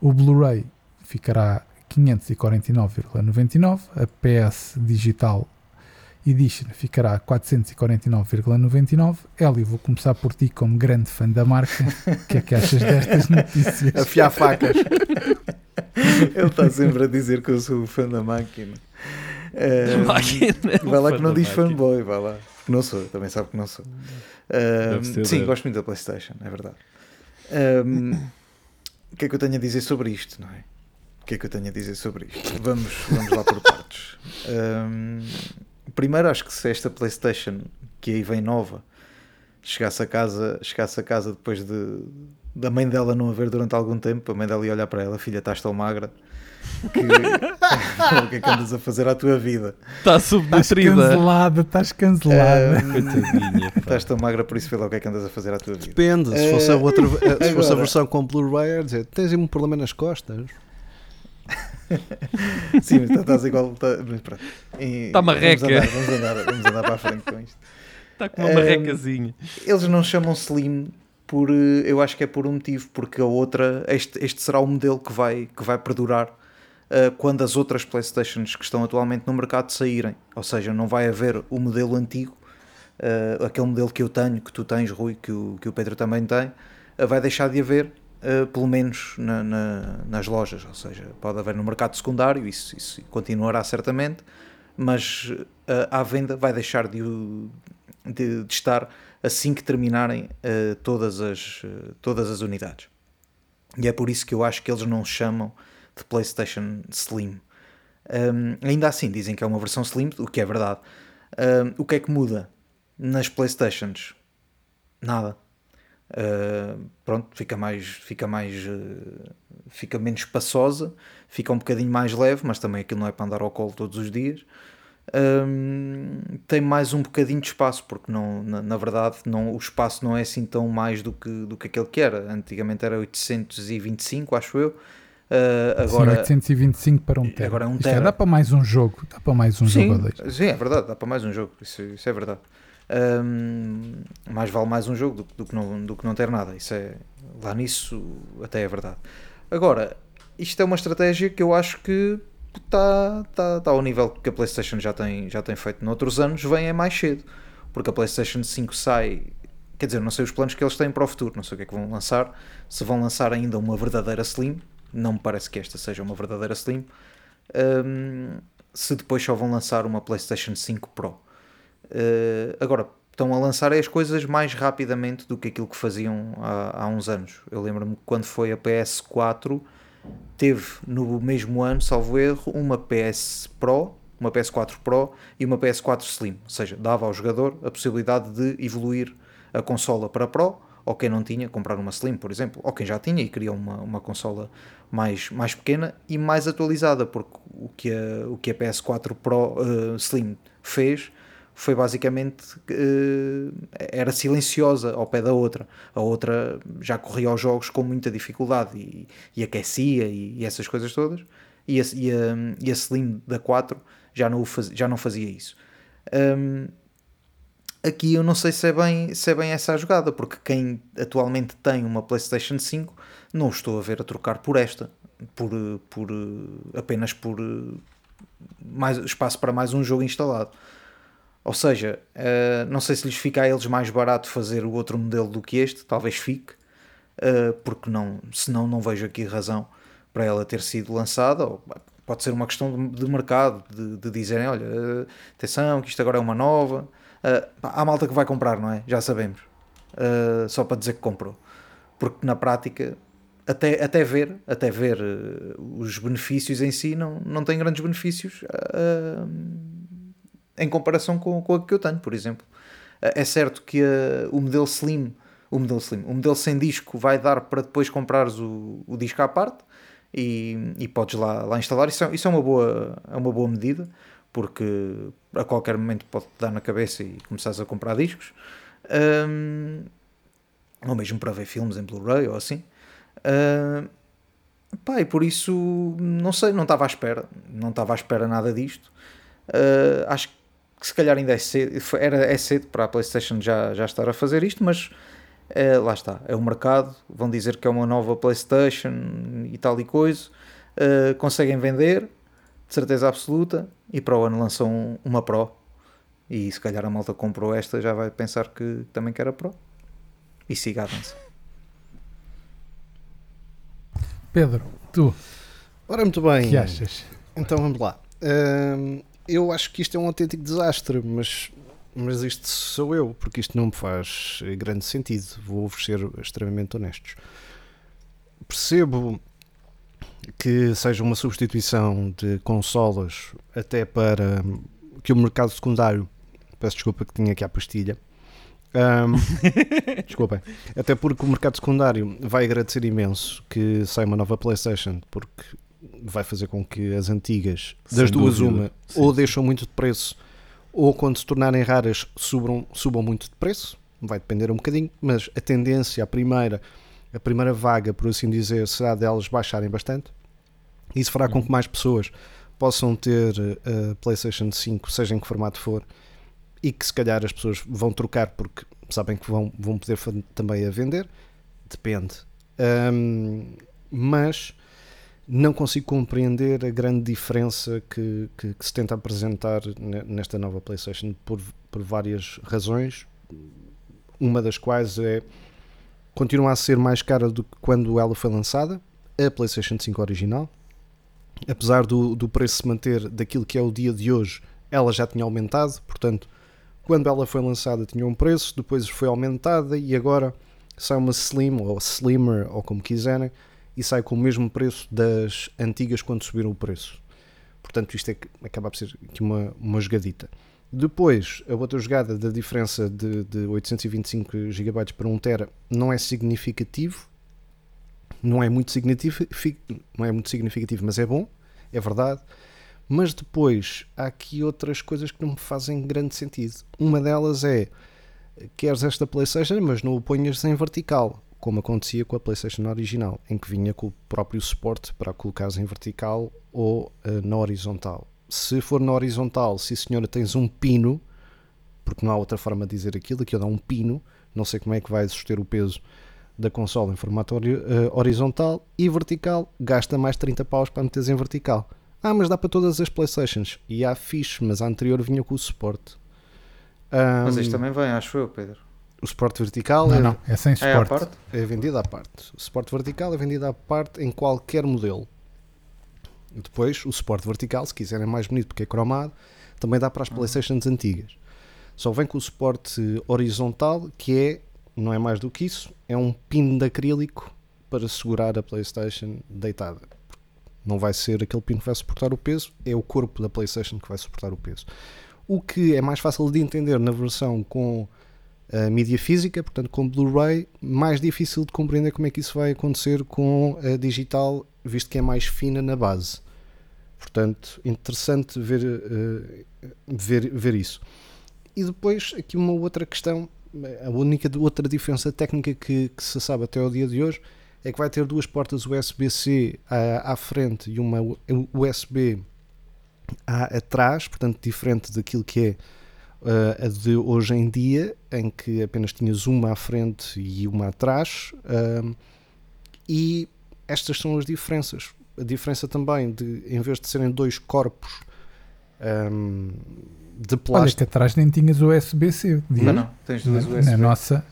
o Blu-ray ficará 549,99, a PS digital Edition ficará a 449,99. Eli, vou começar por ti como grande fã da marca. O que é que achas destas notícias? Afiar facas. Ele está sempre a dizer que eu sou fã da máquina. Uh, máquina vai lá que não diz máquina. fanboy, vai lá. Que não sou, também sabe que não sou. Uh, sim, deve. gosto muito da PlayStation, é verdade. Um, o que é que eu tenho a dizer sobre isto, não é? O que é que eu tenho a dizer sobre isto? Vamos, vamos lá por partes. Um, primeiro acho que se esta Playstation que aí vem nova chegasse a casa, chegasse a casa depois de da mãe dela não a ver durante algum tempo, a mãe dela ia olhar para ela, filha, estás tão magra que o que é que andas a fazer à tua vida? Está subnutrida. Estás cancelada, estás cancelada. Um, estás tão magra, por isso vê lá o que é que andas a fazer à tua vida. Depende, se fosse a, outra, se fosse a versão com Blu-ray, dizer, tens um problema nas costas. Sim, mas estás igual. Está tá marreca. Vamos andar, vamos, andar, vamos andar para a frente com isto. Está com uma um, marrecazinha. Eles não chamam Slim por. Eh, eu acho que é por um motivo, porque a outra. Este, este será o modelo que vai, que vai perdurar uh, quando as outras Playstations que estão atualmente no mercado saírem. Ou seja, não vai haver o modelo antigo, uh, aquele modelo que eu tenho, que tu tens, Rui, que o, que o Pedro também tem, uh, vai deixar de haver Uh, pelo menos na, na, nas lojas, ou seja, pode haver no mercado secundário, isso, isso continuará certamente, mas uh, à venda vai deixar de, de, de estar assim que terminarem uh, todas, as, todas as unidades. E é por isso que eu acho que eles não chamam de PlayStation Slim. Um, ainda assim, dizem que é uma versão Slim, o que é verdade. Um, o que é que muda nas PlayStations? Nada Uh, pronto, fica mais, fica mais, uh, fica menos espaçosa, fica um bocadinho mais leve, mas também aquilo não é para andar ao colo todos os dias. Um, tem mais um bocadinho de espaço, porque não, na, na, verdade não, o espaço não é assim tão mais do que, do que aquele que era. Antigamente era 825, acho eu. Uh, agora, sim, 825 para um tera. Agora é um tera. É, dá para mais um jogo, dá para mais um sim, jogo a Sim, é verdade, dá para mais um jogo, isso, isso é verdade. Um, mais vale mais um jogo do, do, que não, do que não ter nada. Isso é, lá nisso até é verdade. Agora, isto é uma estratégia que eu acho que está tá, tá ao nível que a PlayStation já tem, já tem feito noutros anos, vem é mais cedo. Porque a PlayStation 5 sai. Quer dizer, não sei os planos que eles têm para o futuro, não sei o que é que vão lançar. Se vão lançar ainda uma verdadeira Slim, não me parece que esta seja uma verdadeira Slim. Um, se depois só vão lançar uma PlayStation 5 Pro. Uh, agora, estão a lançar as coisas mais rapidamente do que aquilo que faziam há, há uns anos. Eu lembro-me quando foi a PS4, teve no mesmo ano, salvo erro, uma PS Pro, uma PS4 Pro e uma PS4 Slim. Ou seja, dava ao jogador a possibilidade de evoluir a consola para Pro, ou quem não tinha, comprar uma Slim, por exemplo, ou quem já tinha e queria uma, uma consola mais, mais pequena e mais atualizada, porque o que a, o que a PS4 Pro uh, Slim fez foi basicamente uh, era silenciosa ao pé da outra. A outra já corria aos jogos com muita dificuldade e, e aquecia e, e, essas coisas todas. E a, e, a, e a Slim da 4 já não, faz, já não fazia isso. Um, aqui eu não sei se é, bem, se é bem essa a jogada, porque quem atualmente tem uma PlayStation 5 não estou a ver a trocar por esta, por, por apenas por mais espaço para mais um jogo instalado. Ou seja, uh, não sei se lhes fica a eles mais barato fazer o outro modelo do que este, talvez fique, uh, porque não, senão não vejo aqui razão para ela ter sido lançada. Ou, pode ser uma questão de, mercado, de, de, dizerem: olha, uh, atenção, que isto agora é uma nova. Há malta que vai comprar, não é? Já sabemos. só para dizer que comprou. Porque na prática, até, até ver, até ver os benefícios em si, não, não tem grandes benefícios em comparação com, com a que eu tenho, por exemplo. É certo que uh, o modelo Slim, o modelo Slim, o modelo sem disco vai dar para depois comprares o, o disco à parte e, e podes lá, lá instalar. Isso, é, isso é, uma boa, é uma boa medida, porque a qualquer momento pode dar na cabeça e começares a comprar discos. Um, ou mesmo para ver filmes em Blu-ray ou assim. Uh, pá, e por isso, não sei, não estava à espera. Não estava à espera nada disto. Uh, acho que se calhar ainda é cedo, era, é cedo para a PlayStation já, já estar a fazer isto, mas é, lá está, é o mercado. Vão dizer que é uma nova PlayStation e tal e coisa. Uh, conseguem vender, de certeza absoluta, e para o ano lançam uma Pro. E se calhar a malta comprou esta, já vai pensar que também quer a Pro. E siga a dança. Pedro, tu. Ora, muito bem. que achas? Então vamos lá. Uh, eu acho que isto é um autêntico desastre, mas, mas isto sou eu, porque isto não me faz grande sentido. Vou-vos ser extremamente honestos. Percebo que seja uma substituição de consolas até para que o mercado secundário. Peço desculpa que tinha aqui a pastilha. Um, desculpem. Até porque o mercado secundário vai agradecer imenso que saia uma nova PlayStation, porque vai fazer com que as antigas, das Sem duas dúvida. uma, sim, ou sim. deixam muito de preço, ou quando se tornarem raras subam, subam muito de preço, vai depender um bocadinho, mas a tendência, a primeira, a primeira vaga, por assim dizer, será delas baixarem bastante. Isso fará com que mais pessoas possam ter uh, PlayStation 5, seja em que formato for, e que se calhar as pessoas vão trocar porque sabem que vão, vão poder também a vender. Depende. Um, mas não consigo compreender a grande diferença que, que, que, se tenta apresentar nesta nova PlayStation por, por várias razões. Uma das quais é continua a ser mais cara do que quando ela foi lançada, a PlayStation 5 original. Apesar do, do preço se manter daquilo que é o dia de hoje, ela já tinha aumentado, portanto, quando ela foi lançada tinha um preço, depois foi aumentada e agora sai uma Slim ou Slimmer ou como quiserem e sai com o mesmo preço das antigas quando subiram o preço. Portanto, isto é, acaba por ser aqui uma, uma jogadita. Depois, a outra jogada da diferença de, de 825 GB para 1 TB não é significativo. Não é muito significativo, não é muito significativo, mas é bom, é verdade. Mas depois há aqui outras coisas que não me fazem grande sentido. Uma delas é queres esta PlayStation, mas não o ponhas em vertical como acontecia com a PlayStation original, em que vinha com o próprio suporte para colocares em vertical ou uh, na horizontal. Se for na horizontal, se senhora tens um pino, porque não há outra forma de dizer aquilo, aquilo dá um pino, não sei como é que vai suster o peso da consola em formato uh, horizontal e vertical, gasta mais 30 paus para meteres em vertical. Ah, mas dá para todas as Playstations. E há fixe, mas a anterior vinha com o suporte. Um, mas isto também vem, acho eu, Pedro. O suporte vertical não, é, não, é sem suporte. É, é vendido à parte. O suporte vertical é vendido à parte em qualquer modelo. Depois, o suporte vertical, se quiserem mais bonito porque é cromado, também dá para as Playstations antigas. Só vem com o suporte horizontal, que é, não é mais do que isso, é um pino de acrílico para segurar a PlayStation deitada. Não vai ser aquele pino que vai suportar o peso, é o corpo da PlayStation que vai suportar o peso. O que é mais fácil de entender na versão com a mídia física, portanto com Blu-ray, mais difícil de compreender como é que isso vai acontecer com a digital, visto que é mais fina na base. Portanto, interessante ver, uh, ver, ver isso. E depois, aqui uma outra questão, a única outra diferença técnica que, que se sabe até ao dia de hoje é que vai ter duas portas USB-C à, à frente e uma USB A atrás, portanto, diferente daquilo que é uh, a de hoje em dia, em que apenas tinhas uma à frente e uma atrás, uh, e estas são as diferenças. A diferença também de, em vez de serem dois corpos ahm, de Olha plástico. que atrás nem tinhas USB-C. Não, não, tens duas USB. na nossa,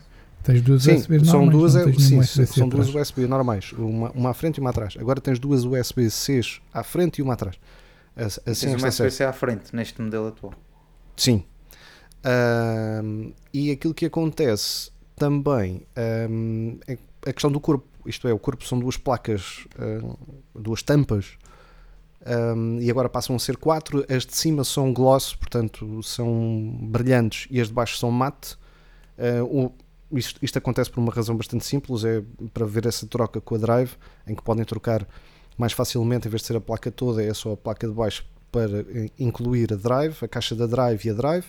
tens duas Sim, USBs são normais, duas, não tens sim, nenhuma são USB-C duas. USB normais, uma, uma à frente e uma atrás. Agora tens duas USB-Cs à frente e uma atrás. As- Assim Tens esta uma. USB-C à frente neste modelo atual. Sim. Ahm, e aquilo que acontece também ahm, é a questão do corpo. Isto é, o corpo são duas placas, ahm, duas tampas, ahm, e agora passam a ser quatro. As de cima são gloss, portanto são brilhantes, e as de baixo são mate. Ah, isto, isto acontece por uma razão bastante simples: é para ver essa troca com a drive, em que podem trocar mais facilmente, em vez de ser a placa toda, é só a placa de baixo para eh, incluir a drive, a caixa da drive e a drive,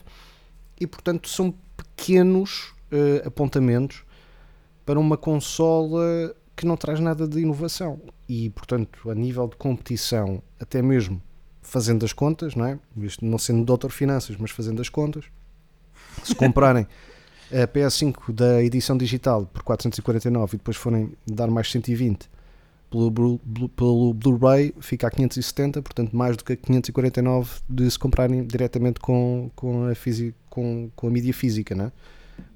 e portanto são pequenos eh, apontamentos para uma consola que não traz nada de inovação. E portanto, a nível de competição, até mesmo fazendo as contas, não é? Não sendo doutor finanças, mas fazendo as contas, se comprarem a PS5 da edição digital por 449 e depois forem dar mais 120 pelo, pelo Blu-ray fica a 570, portanto mais do que a 549 de se comprarem diretamente com, com, a, com, com a mídia física, né?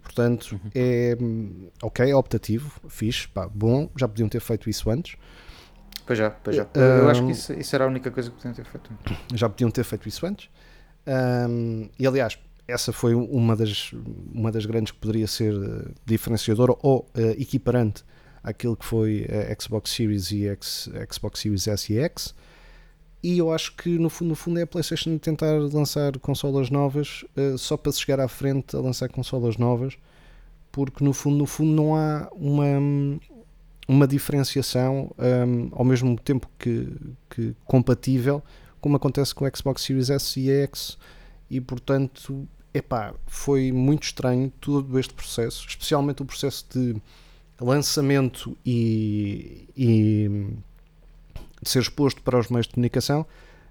Portanto, é hum, ok, é optativo, fixe, pá, bom, já podiam ter feito isso antes, Pois já, pois já. Eh, Eu acho um, que isso, isso era a única coisa que podiam ter feito. já podiam ter feito isso antes. Hum, e aliás, essa foi uma das, uma das grandes que poderia ser eh, diferenciadora ou eh, equiparante àquilo que foi a Xbox Series e X, Xbox Series S e X. E eu acho que no fundo, no fundo é a PlayStation tentar lançar consolas novas eh, só para se chegar à frente a lançar consolas novas, porque no fundo, no fundo não há uma, uma diferenciação hum, ao mesmo tempo que, que compatível como acontece com o Xbox Series S e X. E portanto epá, foi muito estranho todo este processo, especialmente o processo de lançamento e, e de ser exposto para os meios de comunicação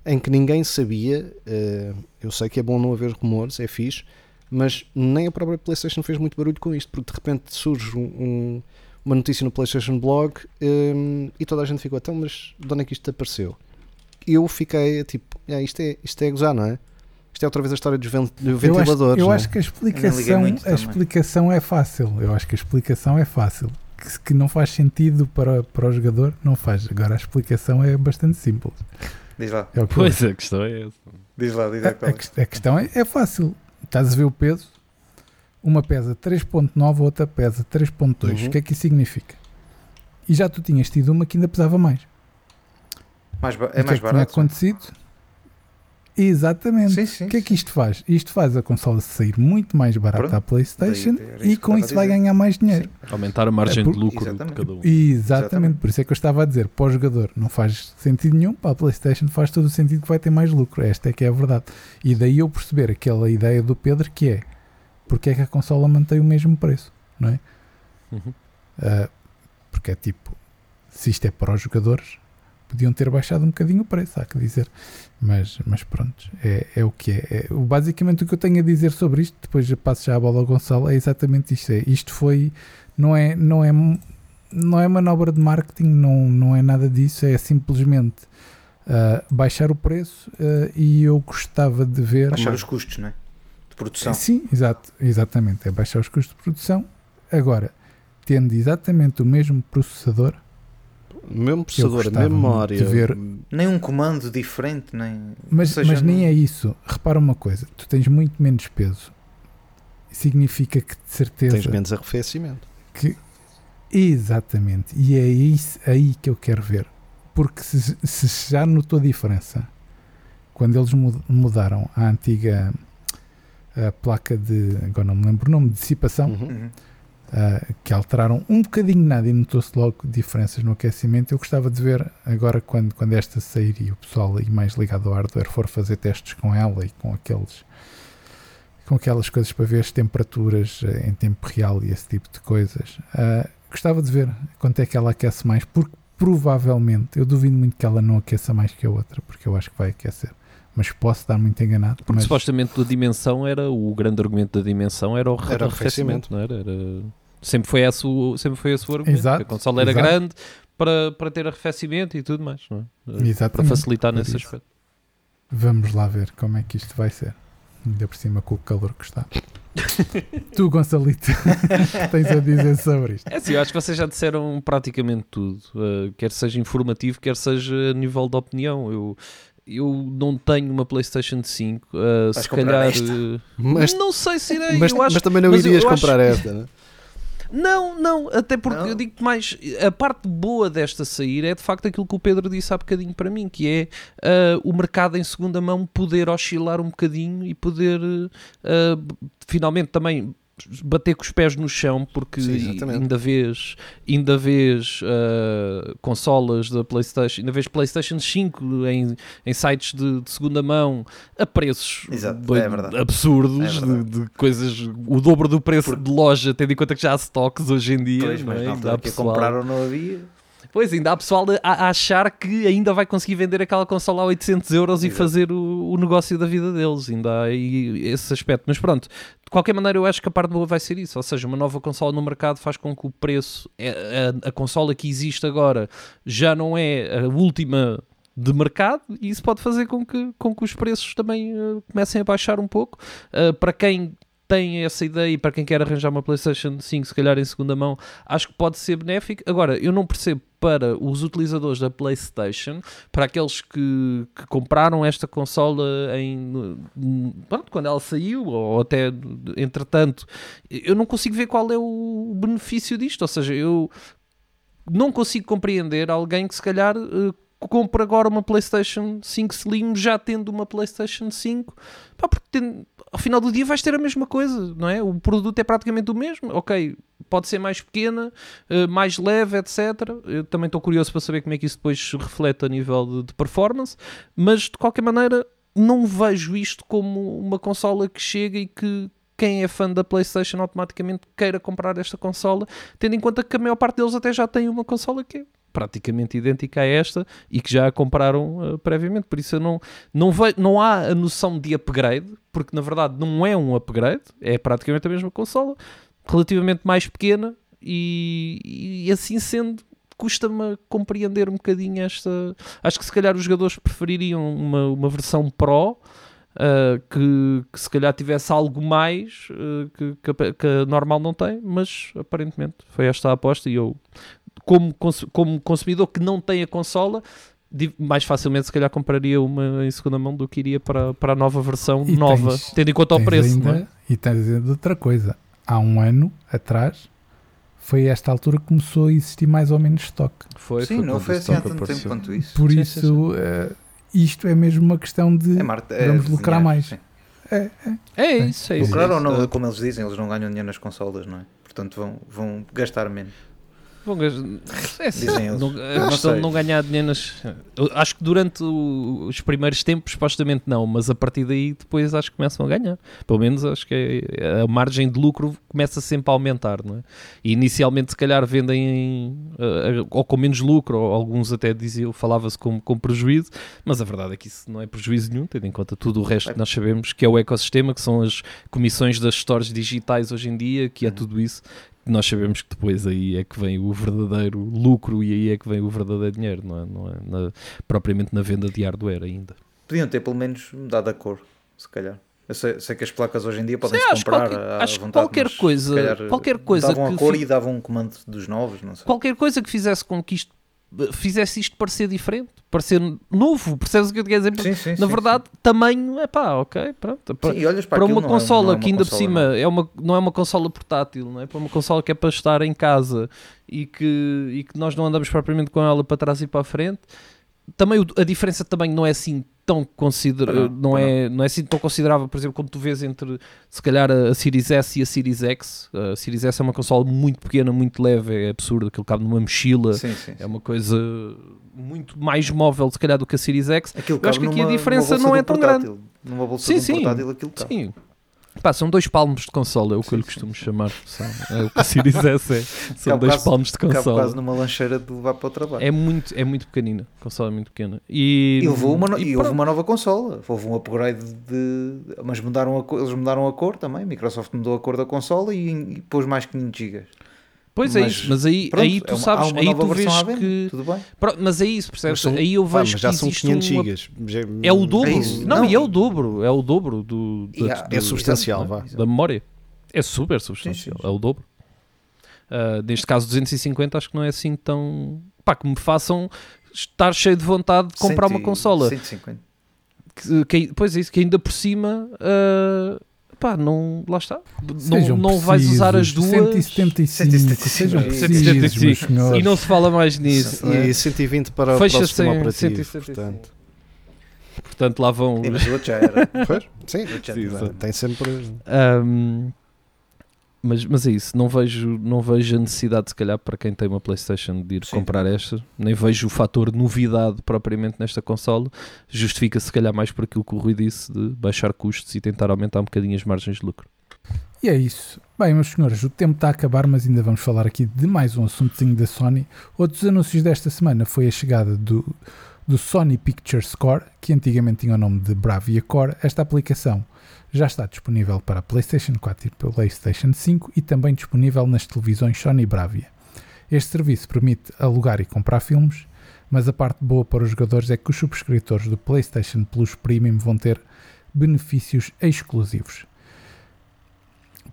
em que ninguém sabia, eh, eu sei que é bom não haver rumores, é fixe, mas nem a própria PlayStation fez muito barulho com isto, porque de repente surge um- um- uma notícia no PlayStation Blog eh, e toda a gente ficou, então, mas de onde é que isto apareceu? Eu fiquei tipo, "Ah, isto, é, isto é gozar, não é? Isto é outra vez a história dos ven- dos Eu acho, ventiladores. eu não é? acho que a nem liguei explicação, a explicação é fácil. Eu acho que a explicação é fácil. Que, que não faz sentido para, para o jogador, não faz. Agora a explicação é bastante simples. Diz lá, É o que eu Pois a questão é essa. diz lá, diz A, lá. a ques- a questão é, é fácil. Estás a ver o peso? Uma pesa 3.9, outra pesa 3.2. Uhum. O que é que isso significa? E já tu tinhas tido uma que ainda pesava mais. Mais E o é que mais é que tinha barato. acontecido? Exatamente. Sim, sim. O que é que isto faz? Isto faz a consola sair muito mais barata Pronto. à PlayStation Daí e com isso vai ganhar mais dinheiro. Aumentar a margem É por- de lucro Exatamente. de cada um. Exatamente. Exatamente. por isso é que eu estava a dizer, para o jogador não faz sentido nenhum, para a PlayStation faz todo o sentido que vai ter mais lucro. Esta é que é a verdade. E daí eu perceber aquela ideia do Pedro que é porque é que a consola mantém o mesmo preço, não é? Uhum. Ah, porque é tipo, se isto é para os jogadores, podiam ter baixado um bocadinho o preço, há que dizer. Mas, mas pronto, é, é o que é. é. Basicamente o que eu tenho a dizer sobre isto, depois passo já a bola ao Gonçalo, é exatamente isto. É, isto foi, não é, não é, não é manobra de marketing, não, não é nada disso, é simplesmente ah, baixar o preço ah, e eu gostava de ver. Baixar os custos, não é? De produção. Sim, exato, exatamente. É baixar os custos de produção. Agora, tendo exatamente o mesmo processador, mesmo processador, a gostava memória. de ver- Nem um comando diferente, nem. mas, seja, mas nem não- é isso. Repara uma coisa: tu tens muito menos peso. Significa que de certeza Tens menos arrefecimento. que. Exatamente. E é isso aí que eu quero ver. Porque se, se já notou a diferença quando eles mu- mudaram a antiga a placa de. Agora não me lembro o nome, de dissipação. Uhum. Uh, que alteraram um bocadinho nada e notou-se logo diferenças no aquecimento. Eu gostava de ver agora quando, quando esta sair e o pessoal aí mais ligado ao hardware for fazer testes com ela e com aqueles com aquelas coisas para ver as temperaturas eh, em tempo real e esse tipo de coisas. Uh, gostava de ver quanto é que ela aquece mais, porque provavelmente, eu duvido muito que ela não aqueça mais que a outra, porque eu acho que vai aquecer. Mas posso estar muito enganado. Porque mas supostamente a dimensão era o grande argumento da dimensão era o Era arrefecimento, não era? Era- Sempre foi esse o, sempre foi esse o argumento. Exato, a consola era exato. grande para, para ter arrefecimento e tudo mais, não é? Para Exatamente. facilitar Por nesse isso. aspecto. Vamos lá ver como é que isto vai ser. Ainda por cima com o calor que está. tu, Gonçalito, tens a dizer sobre isto? É assim, eu acho que vocês já disseram praticamente tudo, uh, quer seja informativo, quer seja a nível de opinião. Eu, eu não tenho uma PlayStation 5, uh, se comprar calhar. esta? uh, Mas, não sei se irei. mas, eu acho, mas também não mas irias eu acho- comprar esta, né? Não, não, até porque Não? eu digo mais, a parte boa desta sair é de facto aquilo que o Pedro disse há bocadinho para mim, que é ah, o mercado em segunda mão poder oscilar um bocadinho e poder ah, finalmente também bater com os pés no chão, porque Sim, ainda vês, ainda vês ah, consolas da Playstation, ainda vês Playstation 5 em, em sites de, de segunda mão a preços doido- é absurdos, É de, de coisas, o dobro do preço de loja, tendo em conta que já há stocks hoje em dia. Pois, não mas é? há altura que pessoal- compraram não havia. Pois, ainda há pessoal a, a achar que ainda vai conseguir vender aquela consola a 800 euros e Exato. fazer o, o negócio da vida deles. Ainda há aí esse aspecto. Mas pronto, de qualquer maneira, eu acho que a parte boa vai ser isso. Ou seja, uma nova consola no mercado faz com que o preço, é- a, a consola que existe agora, já não é a última de mercado e isso pode fazer com que, com que os preços também eh, comecem a baixar um pouco. Uh, para quem tem essa ideia e para quem quer arranjar uma PlayStation 5, se calhar em segunda mão, acho que pode ser benéfico. Agora, eu não percebo para os utilizadores da PlayStation, para aqueles que, que compraram esta consola em, pronto, quando ela saiu, ou até entretanto, eu não consigo ver qual é o benefício disto. Ou seja, eu não consigo compreender alguém que se calhar compra agora uma PlayStation 5 Slim já tendo uma PlayStation 5, pá, porque tem- ao final do dia vais ter a mesma coisa, não é? O produto é praticamente o mesmo, ok, pode ser mais pequena, eh, mais leve, etc. Eu também estou curioso para saber como é que isso depois reflete a nível de, de performance, mas de qualquer maneira não vejo isto como uma consola que chega e que quem é fã da PlayStation automaticamente queira comprar esta consola, tendo em conta que a maior parte deles até já tem uma consola que é praticamente idêntica a esta e que já a compraram eh, previamente. Por isso eu não, não, ve- não há a noção de upgrade, porque na verdade não é um upgrade, é praticamente a mesma consola, relativamente mais pequena e, e assim sendo. Custa-me compreender um bocadinho esta. Acho que se calhar os jogadores prefeririam uma, uma versão Pro uh, que, que se calhar tivesse algo mais uh, que, que, a, que a normal não tem, mas aparentemente foi esta a aposta e eu, como, como consumidor que não tem a consola, mais facilmente se calhar compraria uma em segunda mão do que iria para, para a nova versão E nova, tens- tendo em conta o preço. ainda, não é? E tens ainda outra coisa. Há um ano atrás, foi esta altura que começou a existir mais ou menos estoque. Foi, Sim, foi não foi assim há tanto tempo apareceu. quanto isso. Por Sim, isso, sim, eh, isto é mesmo uma questão de É Marte, é vamos de lucrar dinheiro, mais. sim. É isso, é isso. Lucrar é ou não, como eles dizem, eles não ganham dinheiro nas consolas, não é? Portanto vão, vão gastar menos. Bom, é assim, Dizem eles. não, a questão de não ganhar dinheiro nas. acho que durante o- os primeiros tempos, supostamente não, mas a partir daí depois acho que começam a ganhar. Pelo menos acho que é- a margem de lucro começa sempre a aumentar, não é? E inicialmente, se calhar, vendem em, eh, ou com menos lucro, ou alguns até diziam, falava-se com, com prejuízo, mas a verdade é que isso não é prejuízo nenhum, tendo em conta tudo o resto que nós sabemos que é o ecossistema, que são as comissões das stores digitais hoje em dia, que é tudo isso nós sabemos que depois aí é que vem o verdadeiro lucro e aí é que vem o verdadeiro dinheiro, não é, não é na- propriamente na venda de hardware ainda. Podiam ter pelo menos mudado a cor, se calhar. Eu sei, sei que as placas hoje em dia podem-se Sim, acho comprar qualquer- à acho que vontade, qualquer coisa- calhar qualquer coisa davam que a cor fi- e davam um comando dos novos, não sei. Qualquer coisa que fizesse com que isto fizesse isto parecer diferente, parecer novo, percebes o que eu quero dizer? Sim, sim, Na sim, verdade, tamanho, é pá, ok, pronto. sim. Sim, para, para uma é- consola não é uma que ainda por consola, cima não. é uma, não é uma consola portátil, não é? Para uma consola que é para estar em casa e que, e que nós não andamos propriamente com ela para trás e para a frente, também a diferença também não é assim tão consider, Não, não, é, não é assim tão considerável, por exemplo, quando tu vês entre se calhar a, Series S e a Series X. A Series S é uma consola muito pequena, muito leve, é absurdo, aquilo cabe numa mochila, Sim, sim, é uma coisa muito mais móvel se calhar do que a Series X. Aquilo Eu acho que aqui a diferença não é tão portátil. Numa bolsa Sim, de um sim. portátil aquilo cabe. Sim. Pá, são dois palmos de consola, é o que eu lhe costumo chamar. São, é o que a Series S é. São Cabe dois quase- palmos de consola. quase numa lancheira de levar para o trabalho. É muito, é muito pequenina. A consola é muito pequena. E, E, levou uma, no- e houve uma nova consola. Houve um upgrade de. Mas mudaram a eles mudaram a cor também. A Microsoft mudou a cor da consola e, e pôs mais 500 GB. Pois é Mas, isso, mas aí, Pronto, aí é tu uma- há sabes, uma aí tu vês que. Tudo bem. Pronto, mas é isso, percebes? São- aí eu pá, vejo mas já que são existe 500 uma- gigas. Já- É o dobro. isso. Não, Não. e é o dobro. É o dobro do, há- do- é substancial, da- vá. da memória. É super substancial. Sim, sim. É o dobro. Ah, neste caso, 250, acho que não é assim tão. Pá, que me façam estar cheio de vontade de comprar uma Cento e- consola. 150. Que, que- pois é, isso, que ainda por cima. ah, pá, não. Lá está. Não, Sejam não vais usar as duas. 175, 175. sejam precisos, 175. meus senhores. E não se fala mais nisso. não é? E 120 para o Fecha-se próximo em operativo. 175. Portanto, Portanto, lá vão. Sim, mas o outro já era. pois, sim, já Sim, tem sempre. Ahm, mas, mas é isso, não vejo, não vejo a necessidade, se calhar, para quem tem uma PlayStation de ir Sim. comprar esta, nem vejo o fator novidade propriamente nesta consola. Justifica-se, se calhar, mais por aquilo que o Rui disse de baixar custos e tentar aumentar um bocadinho as margens de lucro. E é isso. Bem, meus senhores, o tempo está a acabar, mas ainda vamos falar aqui de mais um assuntozinho da Sony. Outros anúncios desta semana foi a chegada do, do Sony Picture Score, que antigamente tinha o nome de Bravia Core. Esta aplicação já está disponível para PlayStation 4 e PlayStation 5 e também disponível nas televisões Sony Bravia. Este serviço permite alugar e comprar filmes, mas a parte boa para os jogadores é que os subscritores do PlayStation Plus Premium vão ter benefícios exclusivos.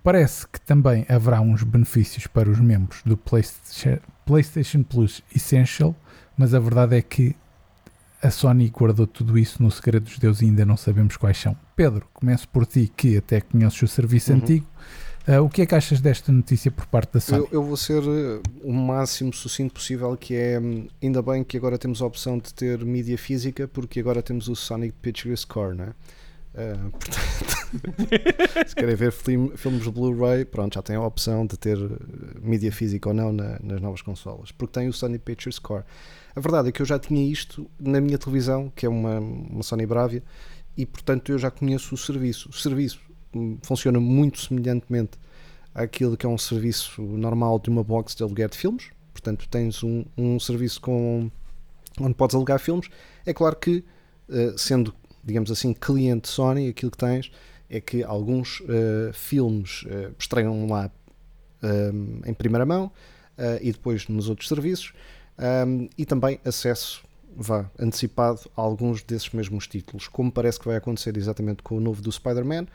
Parece que também haverá uns benefícios para os membros do PlayStation Plus Essential, mas a verdade é que a Sony guardou tudo isso no segredo dos deuses e ainda não sabemos quais são. Pedro, começo por ti, que até conheces o serviço Uhum. antigo. Ah, o que é que achas desta notícia por parte da Sony? Eu, eu vou ser eh, o máximo sucinto possível, que é hum, ainda bem que agora temos a opção de ter mídia física, porque agora temos o Sonic Picture Score, não é? Eh, portanto, se querem ver film- filmes Blu-ray, pronto, já tem a opção de ter eh, mídia física ou não na- nas novas consolas, porque tem o Sony Picture Score. A verdade é que eu já tinha isto na minha televisão, que é uma, uma Sony Bravia, e portanto eu já conheço o serviço. O serviço hum, funciona muito semelhantemente àquilo que é um serviço normal de uma box de aluguer de filmes. Portanto, tens um, um serviço com, onde podes alugar filmes. É claro que, eh, sendo, digamos assim, cliente Sony, aquilo que tens é que alguns eh, filmes eh, estreiam lá em primeira mão eh, e depois nos outros serviços um, e também acesso vá, antecipado a alguns desses mesmos títulos, como parece que vai acontecer exatamente com o novo do Spider-Man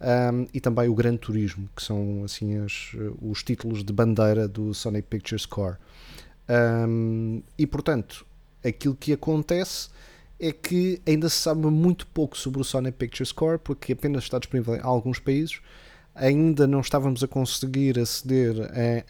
um, e também o Gran Turismo, que são assim as- os títulos de bandeira do Sonic Pictures Core. Um, e portanto, aquilo que acontece é que ainda se sabe muito pouco sobre o Sonic Pictures Core, porque apenas está disponível em alguns países. Ainda não estávamos a conseguir aceder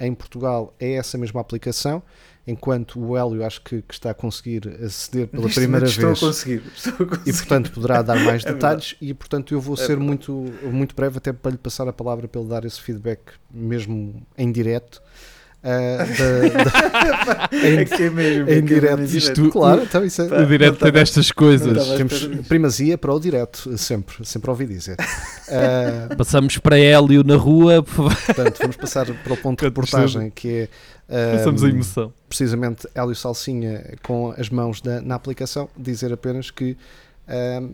em, em Portugal a essa mesma aplicação, enquanto o Hélio acho que, que está a conseguir aceder pela Neste primeira vez Estou a conseguir. Estou a conseguir. e portanto poderá dar mais É detalhes e portanto eu vou É ser verdade. muito, muito breve até para lhe passar a palavra para ele dar esse feedback mesmo em direto da- da- É que é mesmo. é em é direto Isto- claro então isso é, Pá, o direto tem destas coisas. temos primazia para o direto sempre sempre ouvi dizer Ah, Passamos para Hélio na rua, por favor. portanto vamos passar para o ponto de reportagem que é ah, Passamos a emoção. precisamente Hélio Salsinha com as mãos da- na aplicação, dizer apenas que ahm,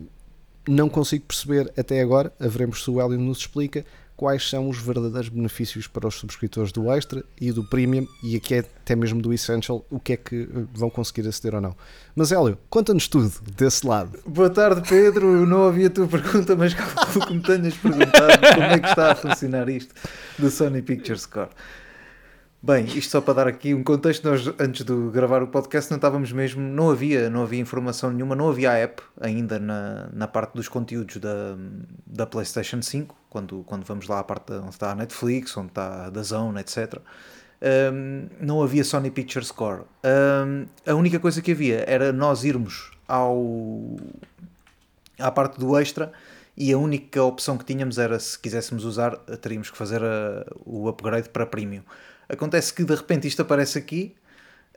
não consigo perceber até agora, haveremos se o Hélio nos explica, quais são os verdadeiros benefícios para os subscritores do Extra e do Premium e aqui é até mesmo do Essential, o que é que eh, vão conseguir aceder ou não. Mas Hélio, conta-nos tudo desse lado. Boa tarde, Pedro. Não ouvi a tua pergunta, mas calculo que me tenhas perguntado como é que está a funcionar isto do Sony Pictures Score. Bem, isto só para dar aqui um contexto, nós antes de gravar o podcast não estávamos mesmo, não havia, não havia informação nenhuma, não havia app ainda na, na parte dos conteúdos da, da PlayStation 5, quando, quando vamos lá à parte onde está a Netflix, onde está a da Zone, etc. Um, não havia Sony Pictures Score. Um, a única coisa que havia era nós irmos ao à parte do extra e a única opção que tínhamos era se quiséssemos usar teríamos que fazer a- o upgrade para premium. Acontece que de repente isto aparece aqui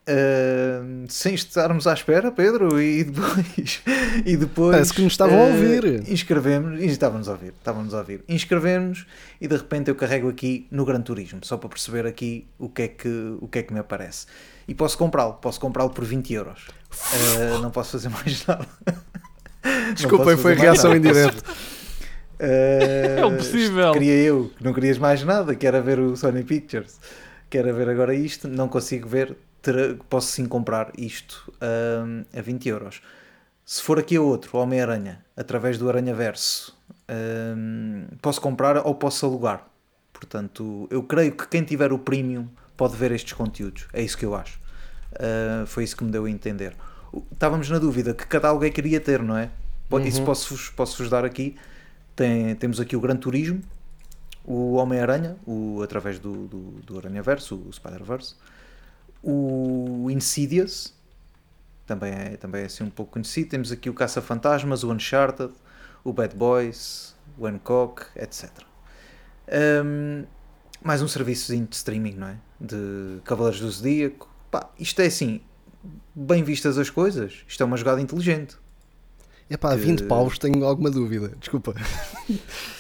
uh, sem estarmos à espera, Pedro, e depois, e depois Parece que nos estavam a uh, ouvir. Inscrevemos, e estávamos a ouvir, estávamos a ouvir. Inscrevemos e de repente eu carrego aqui no Gran Turismo, só para perceber aqui o que é que, o que, é que me aparece. E posso comprá-lo, posso comprá-lo por 20 euros. Uh, não posso fazer mais nada. Desculpem, foi mais reação nada. em direto. Uh, É o possível. Queria eu, que não querias mais nada, que era ver o Sony Pictures. Quero ver agora isto, não consigo ver, terá- posso sim comprar isto hum, a 20 euros. Se for aqui a outro, Homem-Aranha, através do Aranha Verso, hum, posso comprar ou posso alugar. Portanto, eu creio que quem tiver o premium pode ver estes conteúdos. É isso que eu acho. Uh, foi isso que me deu a entender. Estávamos na dúvida que catálogo é que queria ter, não é? Po- Isso posso-vos posso dar aqui. Tem- temos aqui o Gran Turismo, o Homem-Aranha, o, através do, do, do Aranha-Verso, o Spider-Verse, o Insidious, também é, também é assim um pouco conhecido. Temos aqui o Caça-Fantasmas, o Uncharted, o Bad Boys, o Hancock, etc. Um, mais um serviçozinho de streaming, não é? De Cavaleiros do Zodíaco. Pá, isto é assim, bem vistas as coisas, isto é uma jogada inteligente. A 20 Que- paus tenho alguma dúvida. Desculpa.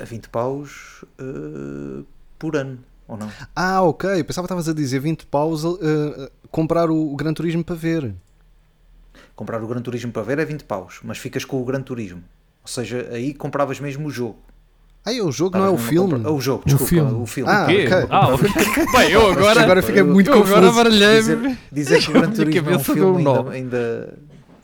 A 20 paus eh, por ano, ou não? Ah, ok. Pensava que estavas a dizer 20 paus uh, uh, comprar o, o Gran Turismo para ver. Comprar o Gran Turismo para ver é 20 paus, mas ficas com o Gran Turismo. Ou seja, aí compravas mesmo o jogo. Ah, é o jogo, não é o filme? comprar- O jogo, desculpa, filme. o filme. Ah, Quê? ok. Ah, ok. Bem, eu agora. Agora fiquei muito eu agora confuso. baralhei-me. Dizer, dizer que o Gran Turismo é um filme ainda, ainda-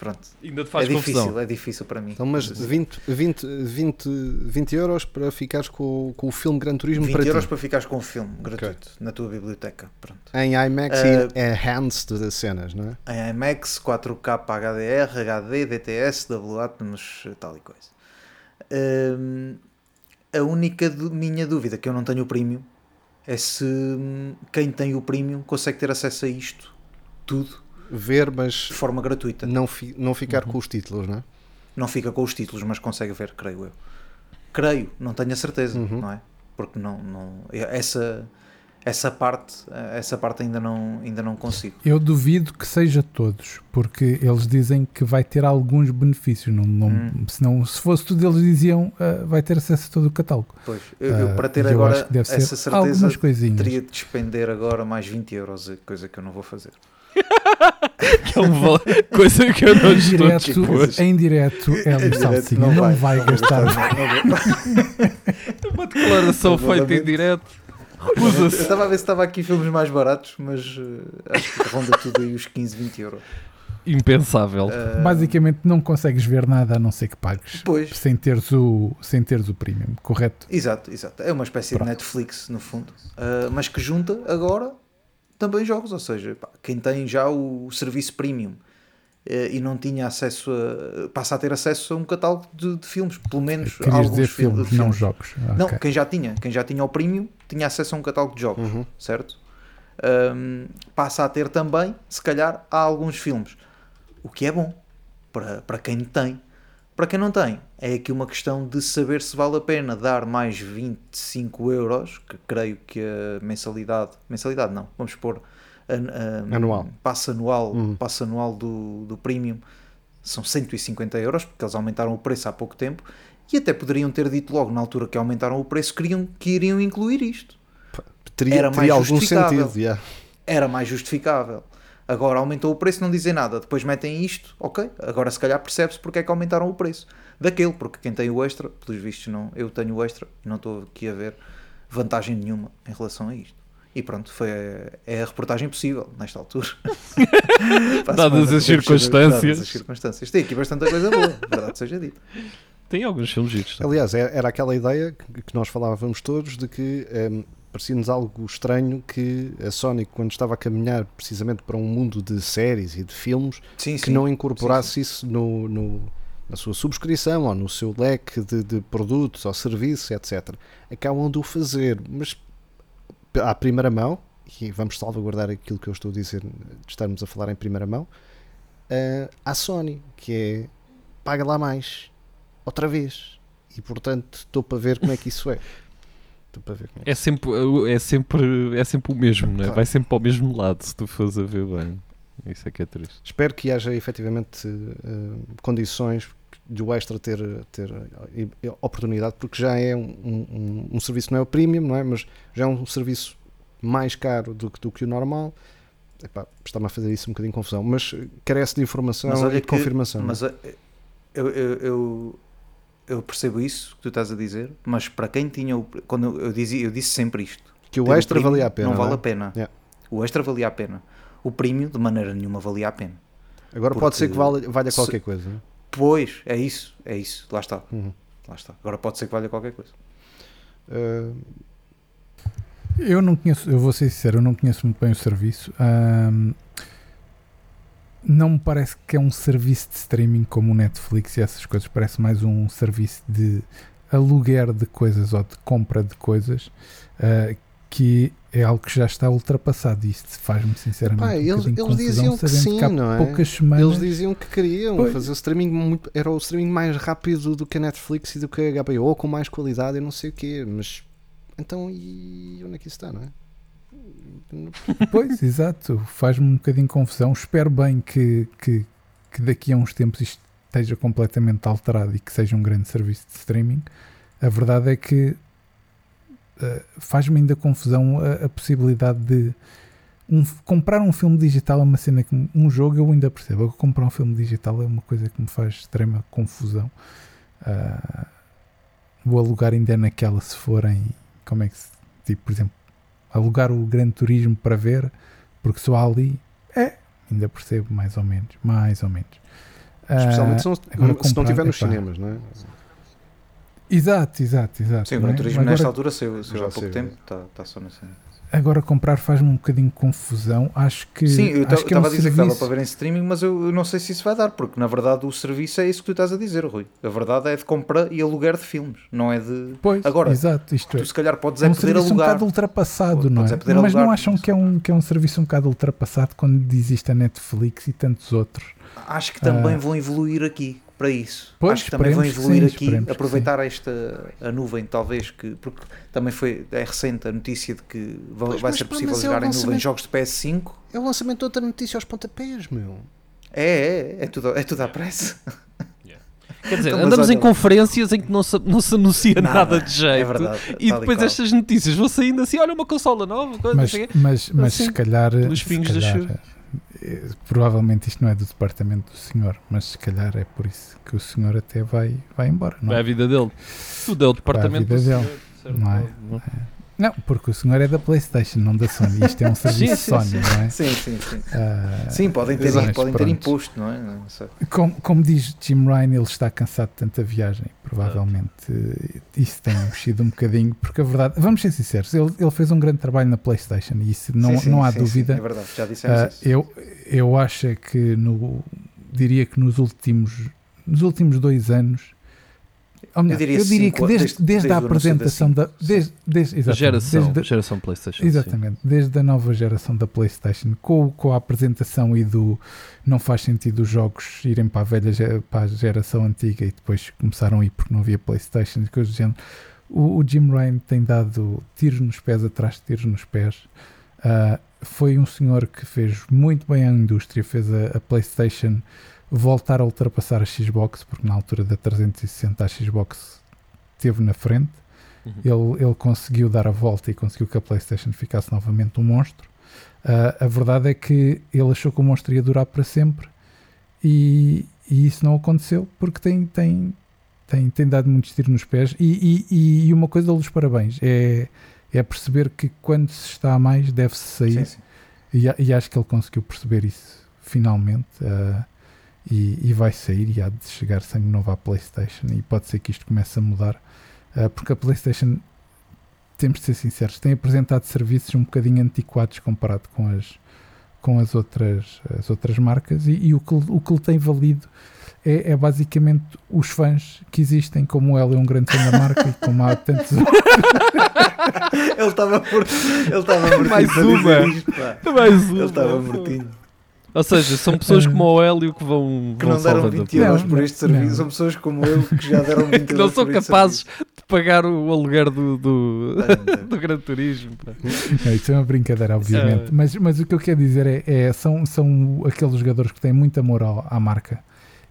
Pronto. Ainda te É faz difícil, confusão. é difícil para mim. Então, mas 20, 20, 20, 20 euros para ficares com, com o filme Gran Turismo 20 para euros ti. para ficares com o filme gratuito na tua biblioteca. Pronto. Em IMAX Eh, e enhanced das cenas, não é? Em IMAX, 4K HDR, HD, DTS, W Atmos, tal e coisa. Hum, a única minha dúvida que eu não tenho o premium é se hum, quem tem o premium consegue ter acesso a isto tudo Ver, mas de forma gratuita. não, fi- não ficar com os títulos, não é? Não fica com os títulos, mas consegue ver, creio eu. Creio, não tenho a certeza, não é? Porque não, não essa essa parte, essa parte ainda não ainda não consigo. Eu duvido que seja todos, porque eles dizem que vai ter alguns benefícios. Não, não, Hum. senão, se fosse tudo, eles diziam ah, vai ter acesso a todo o catálogo. Pois, eu, eu Ah, para ter eu agora acho que deve ser essa certeza algumas coisinhas. teria de despender agora mais 20 euros, coisa que eu não vou fazer. Que é um val- coisa que eu não Em estou direto, disposto. em direto, Hélio Salsinha não, vai, gastar. Uma declaração feita em direto. Eu estava a ver se estava aqui filmes mais baratos, mas eh, acho que ronda tudo aí os 15, 20 euros. Impensável. Ah, Basicamente, não consegues ver nada a não ser que pagues. Pois, Sem teres o, sem teres o premium, correto? exato, exato. É uma espécie Pronto. de Netflix, no fundo. Ah, mas que junta agora também jogos, ou seja, pá, quem tem já o serviço premium eh, e não tinha acesso a. passa a ter acesso a um catálogo de, de filmes, pelo menos Querias alguns dizer fil- filmes, não jogos. Não, Ok. quem já tinha, quem já tinha o premium tinha acesso a um catálogo de jogos, Uhum. certo? Ahm, passa a ter também, se calhar, há alguns filmes, o que é bom para, para quem tem. Para quem não tem, é aqui uma questão de saber se vale a pena dar mais 25 euros, que creio que a mensalidade, mensalidade não, vamos pôr Anual. passo anual, Uhum. passo anual do, do premium são 150 euros, porque eles aumentaram o preço há pouco tempo, e até poderiam ter dito logo na altura que aumentaram o preço queriam, que iriam incluir isto. Teria, Era mais teria algum sentido, yeah. Era mais justificável. Agora aumentou o preço, não dizem nada. Depois metem isto, ok. Agora se calhar percebe-se porque é que aumentaram o preço daquele, porque quem tem o extra, pelos vistos, não, eu tenho o extra e não estou aqui a ver vantagem nenhuma em relação a isto. E pronto, foi a, é a reportagem possível nesta altura. Dadas as circunstâncias. Dadas as circunstâncias. Tem aqui bastante coisa boa, verdade seja dita. Tem alguns filmes giros. Aliás, é- era aquela ideia que nós falávamos todos de que ehm, parecia-nos algo estranho que a Sony, quando estava a caminhar precisamente para um mundo de séries e de filmes, Sim, que sim. não incorporasse isso no, no- na sua subscrição ou no seu leque de, de produtos ou serviços, etc. Acabam de o fazer, mas à primeira mão, e vamos salvaguardar aquilo que eu estou a dizer, de estarmos a falar em primeira mão, eh, à Sony, que é paga lá mais, outra vez. E portanto estou para ver como é que isso é. Para ver como é. É sempre, é sempre, é sempre o mesmo, não é? Claro. vai sempre para o mesmo lado se tu fores a ver bem. Isso é que é triste. Espero que haja efetivamente eh, condições de o extra ter, ter eh, oportunidade, porque já é um, um, um serviço, não é o premium, não é? Mas já é um serviço mais caro do, que- do que o normal. Está-me a fazer isso um bocadinho de confusão, mas carece de informação Mas olha e de que- confirmação. Mas eh, eu, eu, eu, eu percebo isso que tu estás a dizer, mas para quem tinha o. Quando eu, dizia, eu disse sempre isto. Que o extra valia a pena. Não vale é? a pena. Yeah. O extra valia a pena. O premium, de maneira nenhuma, valia a pena. Agora Porque pode ser que valha, valha se- qualquer coisa. não é? Pois, é isso. É isso. Lá está. Uhum. Lá está. Agora pode ser que valha qualquer coisa. Uh, Eu não conheço, eu vou ser sincero, eu não conheço muito bem o serviço. Ahm, não me parece que é um serviço de streaming como o Netflix e essas coisas. Parece mais um serviço de aluguer de coisas ou de compra de coisas ah, que é algo que já está ultrapassado. Isto faz-me sinceramente. Pá, um eles- eles diziam que sim, há não é? poucas semanas. eles diziam que queriam Pois. fazer o streaming muito, era o streaming mais rápido do que a Netflix e do que a HBO, com mais qualidade e não sei o quê, mas então e onde é que isso está, não é? Pois, exato. Faz-me um bocadinho confusão. Espero bem que, que, que daqui a uns tempos isto esteja completamente alterado e que seja um grande serviço de streaming. A verdade é que eh, faz-me ainda confusão a, a possibilidade de um- comprar um filme digital é uma cena que um jogo eu ainda percebo. Agora, comprar um filme digital é uma coisa que me faz extrema confusão. Ah, o alugar ainda é naquela se forem como é que se tipo, por exemplo, alugar o Gran Turismo para ver, porque só há ali, é, ainda percebo mais ou menos, mais ou menos. Ah, Especialmente se não, agora se não tiver nos cinemas, não é? Exato, exato, exato. Sim, o Gran é? Turismo agora, nesta altura saiu, saiu Já há pouco saiu. tempo. Está tá só na cena. Agora comprar faz-me um bocadinho de confusão. Acho que. Sim, eu que é um estava a dizer que dava serviço- para ver em streaming, mas eu, eu não sei se isso vai dar, porque na verdade o serviço é isso que tu estás a dizer, Rui. A verdade é de compra e aluguer de filmes, não é de. Pois, Agora, exato, isto é. Tu se calhar podes É é um poder serviço um alugar. bocado ultrapassado, Podes não é é? Mas não alugar, acham não que é, um, que é um serviço um bocado ultrapassado quando existe a Netflix e tantos outros? Acho que também Ah. vão evoluir aqui para isso. Pois, Acho que também vão evoluir sim, aqui, aproveitar esta a nuvem, talvez, que porque também foi é recente a notícia de que vai, Pois, vai ser pá, possível é jogar em nuvem jogos de PS5. É o lançamento de outra notícia aos pontapés, meu. É, é, é tudo, é tudo à pressa. Quer dizer, Então, andamos em olha- conferências em que não se, não se anuncia nada, Nada, de jeito. é verdade, e e depois qual. estas notícias vão saindo assim: olha, uma consola nova, coisa, Mas, quê. mas, mas Assim, se calhar. pelos se pingos da chuva. Eh, Provavelmente isto não é do departamento do senhor, mas se calhar é por isso que o senhor até vai, vai embora. Não, Vai a é? vida dele. Tudo é o departamento do dele, senhor, certo? não é? Não, porque o senhor é da PlayStation, não da Sony. Isto é um serviço sim, Sony, sim. não é? Sim, sim, sim. Ah, Sim, podem ter, podem ter imposto, não é? Não. Como, como diz Jim Ryan, ele está cansado de tanta viagem. Provavelmente eh, isso tem mexido um bocadinho, porque a verdade, vamos ser sinceros, ele, ele fez um grande trabalho na PlayStation e isso não, não há dúvida. É verdade, já dissemos Ah, isso. eu, eu acho é que no, diria que nos últimos, nos últimos dois anos, melhor, eu diria diria, cinco, que desde, desde- desde, desde a apresentação da. Desde, desde, exatamente, geração, desde geração PlayStation. sim. Exatamente, desde a nova geração da PlayStation, com, com a apresentação e do não faz sentido os jogos irem para a velha para a geração antiga e depois começaram a ir porque não havia PlayStation e coisas do género. O, o Jim Ryan tem dado tiros nos pés atrás de tiros nos pés. Ah, foi um senhor que fez muito bem à indústria, fez a, a PlayStation voltar a ultrapassar a Xbox, porque na altura da 360 a Xbox esteve na frente. Uhum. Ele, ele conseguiu dar a volta e conseguiu que a PlayStation ficasse novamente um monstro. Ah, a verdade é que ele achou que o monstro ia durar para sempre e, e isso não aconteceu porque tem, tem, tem, tem dado muitos tiros nos pés. E, e, e uma coisa dou-lhes parabéns é, é perceber que quando se está a mais deve-se sair. Sim, sim. E, e acho que ele conseguiu perceber isso finalmente. ah, e, e vai sair e há de chegar sangue novo à PlayStation. E pode ser que isto comece a mudar, ah, porque a PlayStation, temos de ser sinceros, tem apresentado serviços um bocadinho antiquados comparado com as, com as, outras, as outras marcas. E, e o, que, o que lhe tem valido é, é basicamente os fãs que existem, como ela é um grande fã da marca e como há tantos outros. Ele estava por... ele estava mortinho Mais uma. isto, pá. Mais uma. Ele estava mortinho. Ou seja, são pessoas como o Hélio que vão, Que vão não deram salvando a 20 vida. euros Não, por não, este serviço. não. São pessoas como eu que já deram 20 que não euros são por este capazes serviço. de pagar o aluguer do, do, do Gran Turismo. Não, isso é uma brincadeira, obviamente. É. Mas, mas o que eu quero dizer é, é- são, são aqueles jogadores que têm muito amor ao- à marca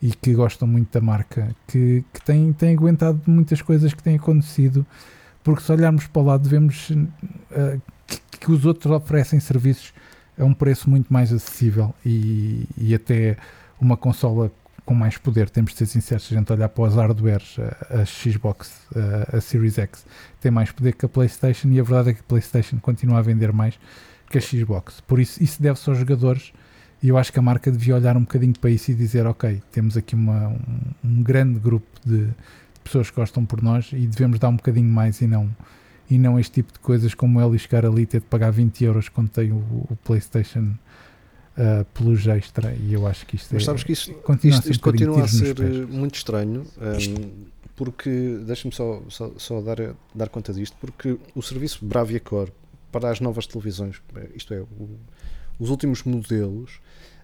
e que gostam muito da marca, que, que têm, têm aguentado muitas coisas que têm acontecido, porque se olharmos para o lado, vemos eh, que, que os outros oferecem serviços a um preço muito mais acessível e, e até uma consola com mais poder, temos de ser sinceros, se a gente olhar para os hardwares, a, a Xbox, a, a Series X tem mais poder que a PlayStation e a verdade é que a PlayStation continua a vender mais que a Xbox. Por isso, isso deve-se aos jogadores e eu acho que a marca devia olhar um bocadinho para isso e dizer, ok, temos aqui uma, um, um grande grupo de pessoas que gostam por nós e devemos dar um bocadinho mais e não e não este tipo de coisas como ele chegar ali e ter de pagar 20 euros quando tem o, o PlayStation uh, pelos extra. E eu acho que isto Mas é, sabes que isto, continua isto, a ser, isto continua a ser eh, muito estranho, um, porque, deixa-me só, só, só dar, dar conta disto, porque o serviço Bravia Core para as novas televisões, eh, isto é, o- os últimos modelos,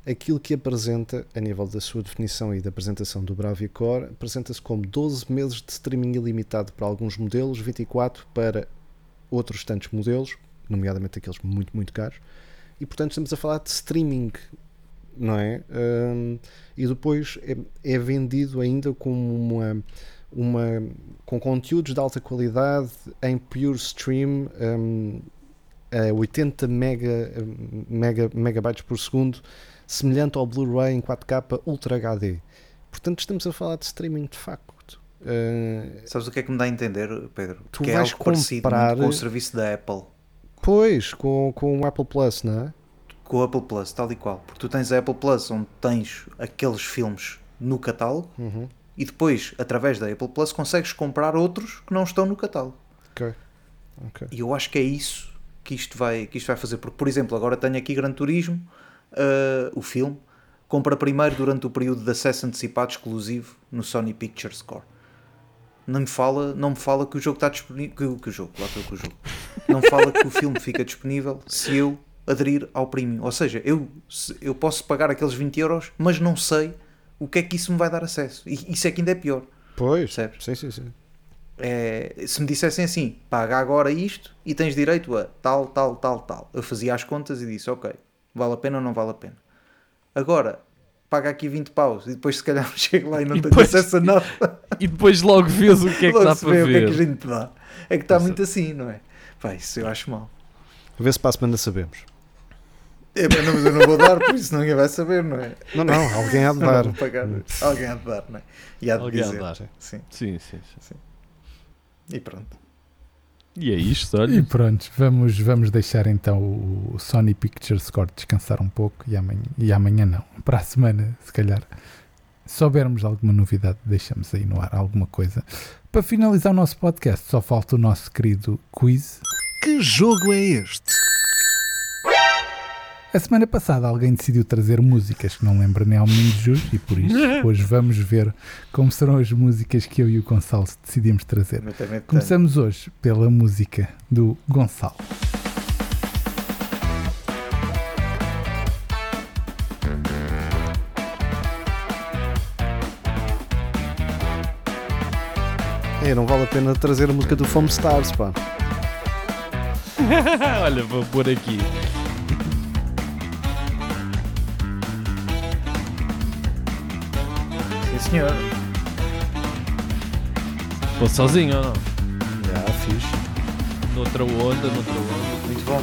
aquilo que apresenta a nível da sua definição e da apresentação do Bravia Core, apresenta-se como 12 meses de streaming ilimitado para alguns modelos, 24 para outros tantos modelos, nomeadamente aqueles muito, muito caros, e portanto estamos a falar de streaming, não é? Um, e depois é, é vendido ainda como uma, uma com conteúdos de alta qualidade em pure stream um, a 80 mega, mega, megabytes por segundo, semelhante ao Blu-ray em 4K Ultra HD. Portanto, estamos a falar de streaming de facto. Uh, Sabes o que é que me dá a entender, Pedro? Tu que é vais algo parecido comprar- com o serviço da Apple, pois, com, com o Apple Plus, não é? com o Apple Plus, tal e qual. Porque tu tens a Apple Plus onde tens aqueles filmes no catálogo Uhum. e depois, através da Apple Plus, consegues comprar outros que não estão no catálogo. Ok. Ok. E eu acho que é isso que isto vai, que isto vai fazer. Porque, por exemplo, agora tenho aqui Gran Turismo, ah, o filme, compra primeiro durante o período de acesso antecipado exclusivo no Sony Pictures Store. Não me fala, não me fala que o jogo está disponível. Que, que o jogo, lá estou com o jogo. Não fala que o filme fica disponível se eu aderir ao premium. Ou seja, eu, eu posso pagar aqueles 20 euros, mas não sei o que é que isso me vai dar acesso. E isso é que ainda é pior. Pois, Percebes? sim, sim, sim. É, se me dissessem assim, paga agora isto e tens direito a tal, tal, tal, tal. Eu fazia as contas e disse, ok, vale a pena ou não vale a pena. Agora, paga aqui 20 paus e depois se calhar chego lá e não E tenho depois- acesso a nada. E depois logo vês o que é que dá se para vê o que é que a ver. gente dá. É que está muito assim, não é? Pá, isso eu acho mal. Vê se para a semana sabemos. É, mas eu não vou dar, por isso ninguém vai saber, não é? Não, não, alguém há de dar. Alguém há de dar, não é? E há de Alguém há de dizer. dar. Sim. Sim, sim, sim. E pronto. E é isto, E olha. pronto, vamos, vamos deixar então o Sony Pictures Score descansar um pouco e amanhã, e amanhã não. Para a semana, se calhar, se soubermos alguma novidade, deixamos aí no ar alguma coisa. Para finalizar o nosso podcast, só falta o nosso querido quiz. Que jogo é este? A semana passada alguém decidiu trazer músicas que não lembra nem ao Menino Jesus e por isso hoje vamos ver como serão as músicas que eu e o Gonçalo decidimos trazer. Começamos hoje pela música do Gonçalo. É, não vale a pena trazer a música do Foam Stars, pá. olha, vou pôr aqui. Senhor. Vou sozinho ou não? Já, fixe. Noutra onda, noutra onda. Muito bom.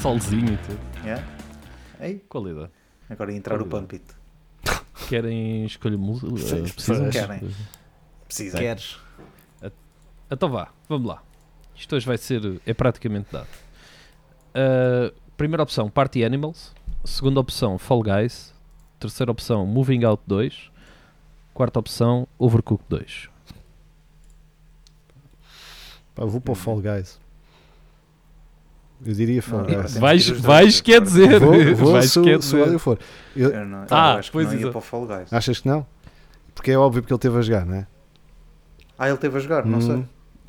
Solzinho e tudo. Yeah. Ei, Qualidade. agora entrar o Qualidade. Pampito. Querem escolher música? Sim, Precisam? querem. Precisa. Queres? Então vá, vamos lá. Isto hoje vai ser. É praticamente dado. Uh, primeira opção, Party Animals. Segunda opção, Fall Guys. Terceira opção, Moving Out 2. Quarta opção, Overcooked 2. Pá, vou para o Fall Guys. Eu diria Fall Guys. Vais, que vais quer dizer. Vou, vou vais se, quer se dizer. for. Eu- Eu, não, Ah, eu acho que pois não ia exato. para o Fall Guys. achas que não? Porque é óbvio porque ele teve a jogar, não é? Ah, ele teve a jogar, não Hum, sei.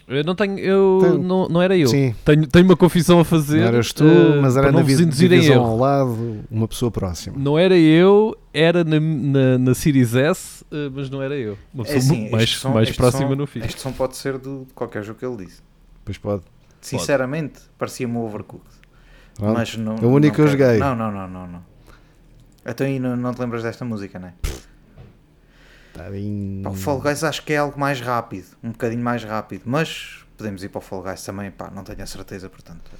Eu não tenho. Eu, Tenho- não, não era eu. Sim, Tenho, tenho uma confissão a fazer. não eras tu, uh, mas era na divisão ao lado, uma pessoa próxima. Não era eu, era na, na, na Series S, uh, mas não era eu. Uma É pessoa assim, mais, som- mais próxima som- no fim. Este som pode ser do, de qualquer jogo que ele disse. Pois pode. Sinceramente, parecia-me o Overcooked. Pronto. Mas não, É o único que eu joguei. Não, não, não, não, não. Então aí não, não te lembras desta música, não é? Está bem. Pá, o Fall Guys acho que é algo mais rápido, um bocadinho mais rápido, mas podemos ir para o Fall Guys também, pá, não tenho a certeza, portanto.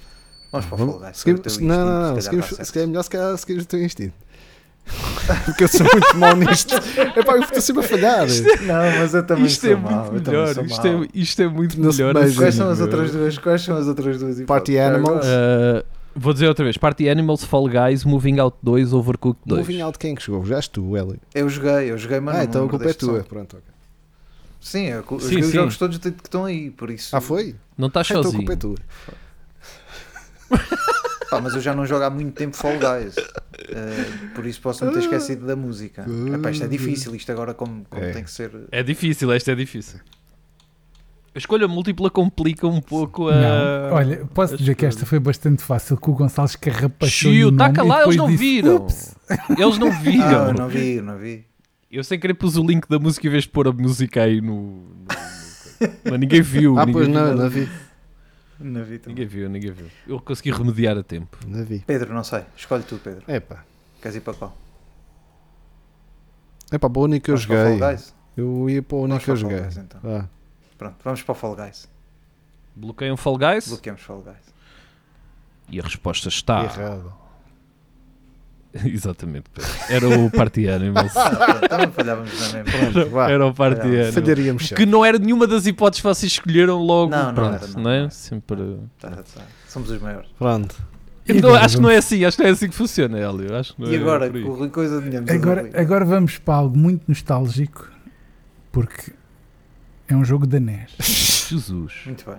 Vamos para o Fall Vamos- Guys. seguimos- instinto, não, não, não. se calhar seguimos- Se calhar é melhor se calhar seguires o teu instinto. Porque eu sou muito mau nisto. É pá, eu estou sempre a falhar. Não, mas eu também Isto sou é muito melhor. Isto é, isto é muito melhor. assim, Quais são as outras duas? Quais são as outras duas? Party? Animals. Uh, vou dizer outra vez: Party Animals, Fall Guys, Moving Out 2, Overcooked 2. Moving out quem é que chegou? Já és tu, Hélio. Eu joguei, eu joguei, mas Ah, não então a culpa é tua. Pronto, ok. Sim, eu, eu Sim, joguei os sim. jogos todos que estão aí, por isso. Ah, foi? Não estás Ah, então a sozinho. culpa é tua. Pá, mas eu já não jogo há muito tempo Fall Guys. Eh, por isso posso me ter esquecido da música. Epá, isto é difícil, isto agora como, como É. tem que ser. É difícil, esta é difícil. A escolha múltipla complica um pouco a. Não, olha, posso dizer que esta foi bastante fácil, que o Gonçalves carrapachou Chiu, tá nome e calado, eles não disse, viram. "Ups." Eles não Ah, viram. eu não vi, não vi. Eu sem querer pus o link da música em vez de pôr a música aí no. no- no- Mas ninguém viu. Ah, ninguém pois viu não, nada. não vi. Não vi também. Ninguém viu, ninguém viu. Eu consegui remediar a tempo. Não vi. Pedro, não sei. Escolhe tu, Pedro. É pá. Queres ir para qual? É pá, para o único que eu joguei. Eu ia para o único que eu joguei. Guys, então. Ah, Pronto, vamos para o Fall Guys. Bloqueiam Fall Guys Bloqueamos Fall Guys. e a resposta está. errado. Exatamente. Era o Party Animals. Ah, pronto, também falhávamos na mesma. Era o Party. Animals. Falharíamos Que não era nenhuma das hipóteses que vocês escolheram logo. Não, não pronto, era, não, não é? não. Sempre. Tá, tá. Somos os maiores. Pronto. Então, acho que não é assim, acho que não é assim que funciona, Hélio. Acho que não E é agora, Rui Coisa adivinhamos Agora, agora vamos para algo muito nostálgico, porque é um jogo da NES. Jesus. Muito bem.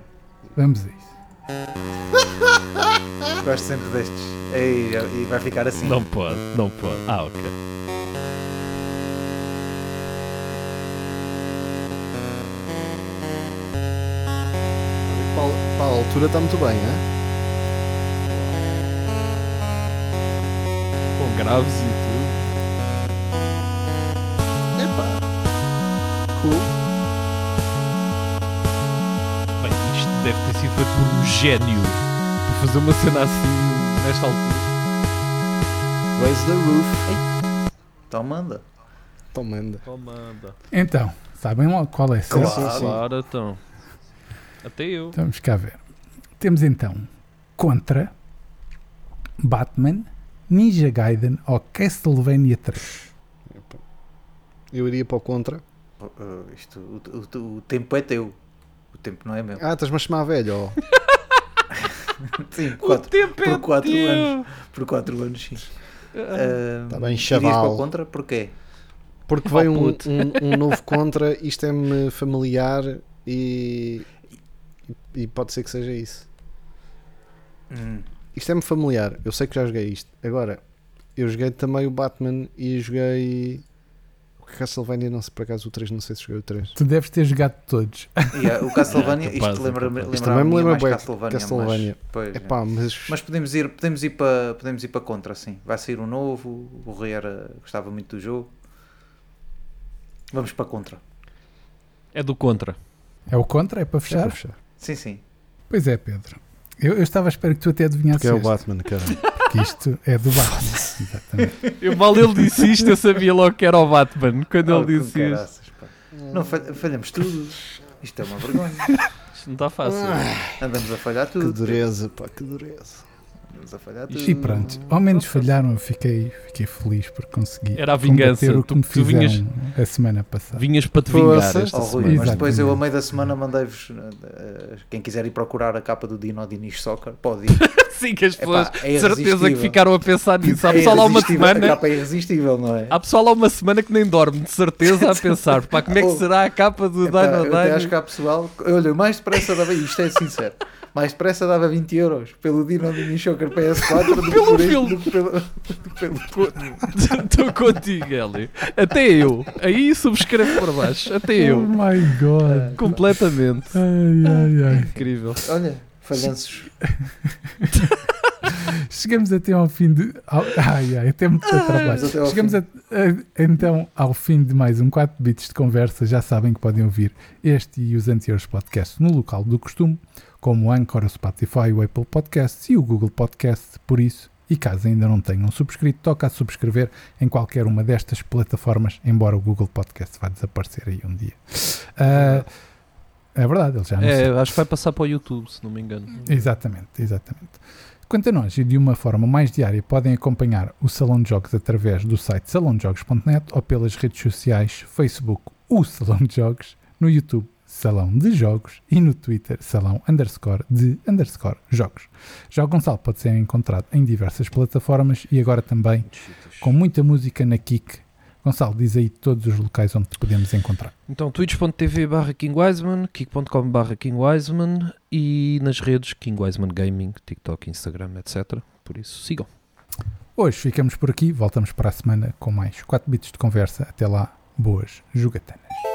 Vamos a isso. Gosto sempre destes. Ei, e vai ficar assim. Não pode, não pode. Ah, ok. Para, para a altura está muito bem, é? Com graves e tudo. Epá. Cool. Deve ter sido feito por um gênio para fazer uma cena assim nesta altura. Raise the roof. Então manda. Então manda. Então, sabem logo qual é? certo? Claro. Claro, então. Até eu. Então, Vamos cá ver. Temos então Contra, Batman, Ninja Gaiden ou Castlevania 3. Eu iria para o contra. Uh, isto, o, o- o tempo é teu. Tempo não é meu. Ah, estás-me a chamar velho, ó. Sim, O quatro, tempo é por quatro teu. anos. por 4 anos, sim. Uh, Tá bem, irias para chaval. o contra? Porquê? Porque Oh, veio um, um, um novo contra, isto é-me familiar e, e pode ser que seja isso. Hum, Isto é-me familiar, eu sei que já joguei isto. Agora, eu joguei também o Batman e joguei Castlevania, não sei por acaso o 3, não sei se joguei o 3. Tu deves ter jogado todos. e, uh, o Castlevania, É isto é lembra-me lembra também me a lembra mais bué Castlevania. Castlevania. Mas, pois, é. Epá, mas, mas podemos ir, podemos, ir para, podemos ir para contra, sim. Vai sair um novo. O Rui era, gostava muito do jogo. Vamos para contra. É do contra. É o Contra? É para é fechar? para fechar. Sim, sim. Pois é, Pedro. Eu, eu estava à espera que tu até adivinhasses Porque é o Batman, caralho. porque isto é do Batman. Exatamente. Eu mal ele disse isto, eu sabia logo que era o Batman. Quando Oh, ele disse isto. Não falha- falhamos tudo. Isto é uma vergonha. Isto não está fácil. Andamos a falhar Que tudo. dureza, pá, que dureza. Andamos a falhar tudo. E pronto, ao menos falharam, eu fiquei, fiquei feliz por conseguir Era a vingança. o que Tu- me tu vinhas- a semana passada. Vinhas para te vingar esta Oh, Rui, semana. mas depois eu, a meio da semana, mandei-vos. eh, quem quiser ir procurar a capa do Dino Dinis Soccer, pode ir. Sim, que as pessoas Epá, é de certeza que irresistível. ficaram a pensar nisso. Há É pessoal há uma irresistível, A semana. capa é irresistível, não é? Há pessoal há uma semana que nem dorme, de certeza, a pensar pá, como é que Oh. será a capa do Epá, Dino até acho que há pessoal. Olha, mais depressa dava. Isto é sincero. Mais depressa dava 20 euros pelo Dino Dinis Soccer PS4 do que Pelo filme. do que pelo, do que pelo Estou contigo, Hélio. Até eu. Aí subscrevo por baixo. Até Oh eu. my god! Completamente. Ai, ai, ai. Incrível. Olha, falhanços. Chegamos até ao fim de. ao- ai, ai, até muito trabalho. Até ao Chegamos fim. a- a- então ao fim de mais um 4 bits de conversa. Já sabem que podem ouvir este e os anteriores podcasts no local do costume, como o Anchor, o Spotify, o Apple Podcasts e o Google Podcasts. Por isso, E caso ainda não tenham subscrito, toca a subscrever em qualquer uma destas plataformas, embora o Google Podcast vá desaparecer aí um dia. Ah, é verdade, ele já É, anunciou. acho que vai passar para o YouTube, se não me engano. Exatamente, exatamente. Quanto a nós, e de uma forma mais diária, podem acompanhar o Salão de Jogos através do site salãojogos.net ou pelas redes sociais Facebook, o Salão de Jogos, no YouTube, Salão de Jogos e no Twitter, Salão underscore de underscore Jogos. Já o Gonçalo pode ser encontrado em diversas plataformas e agora também com muita música na Kik. Gonçalo, diz aí todos os locais onde te podemos encontrar. Então, twitch.tv barra King Wiseman, kick.com barra King Wiseman e nas redes King Wiseman Gaming, TikTok, Instagram, etc. Por isso, sigam. Hoje ficamos por aqui, voltamos para a semana com mais 4 bits de conversa. Até lá, boas jogatanas.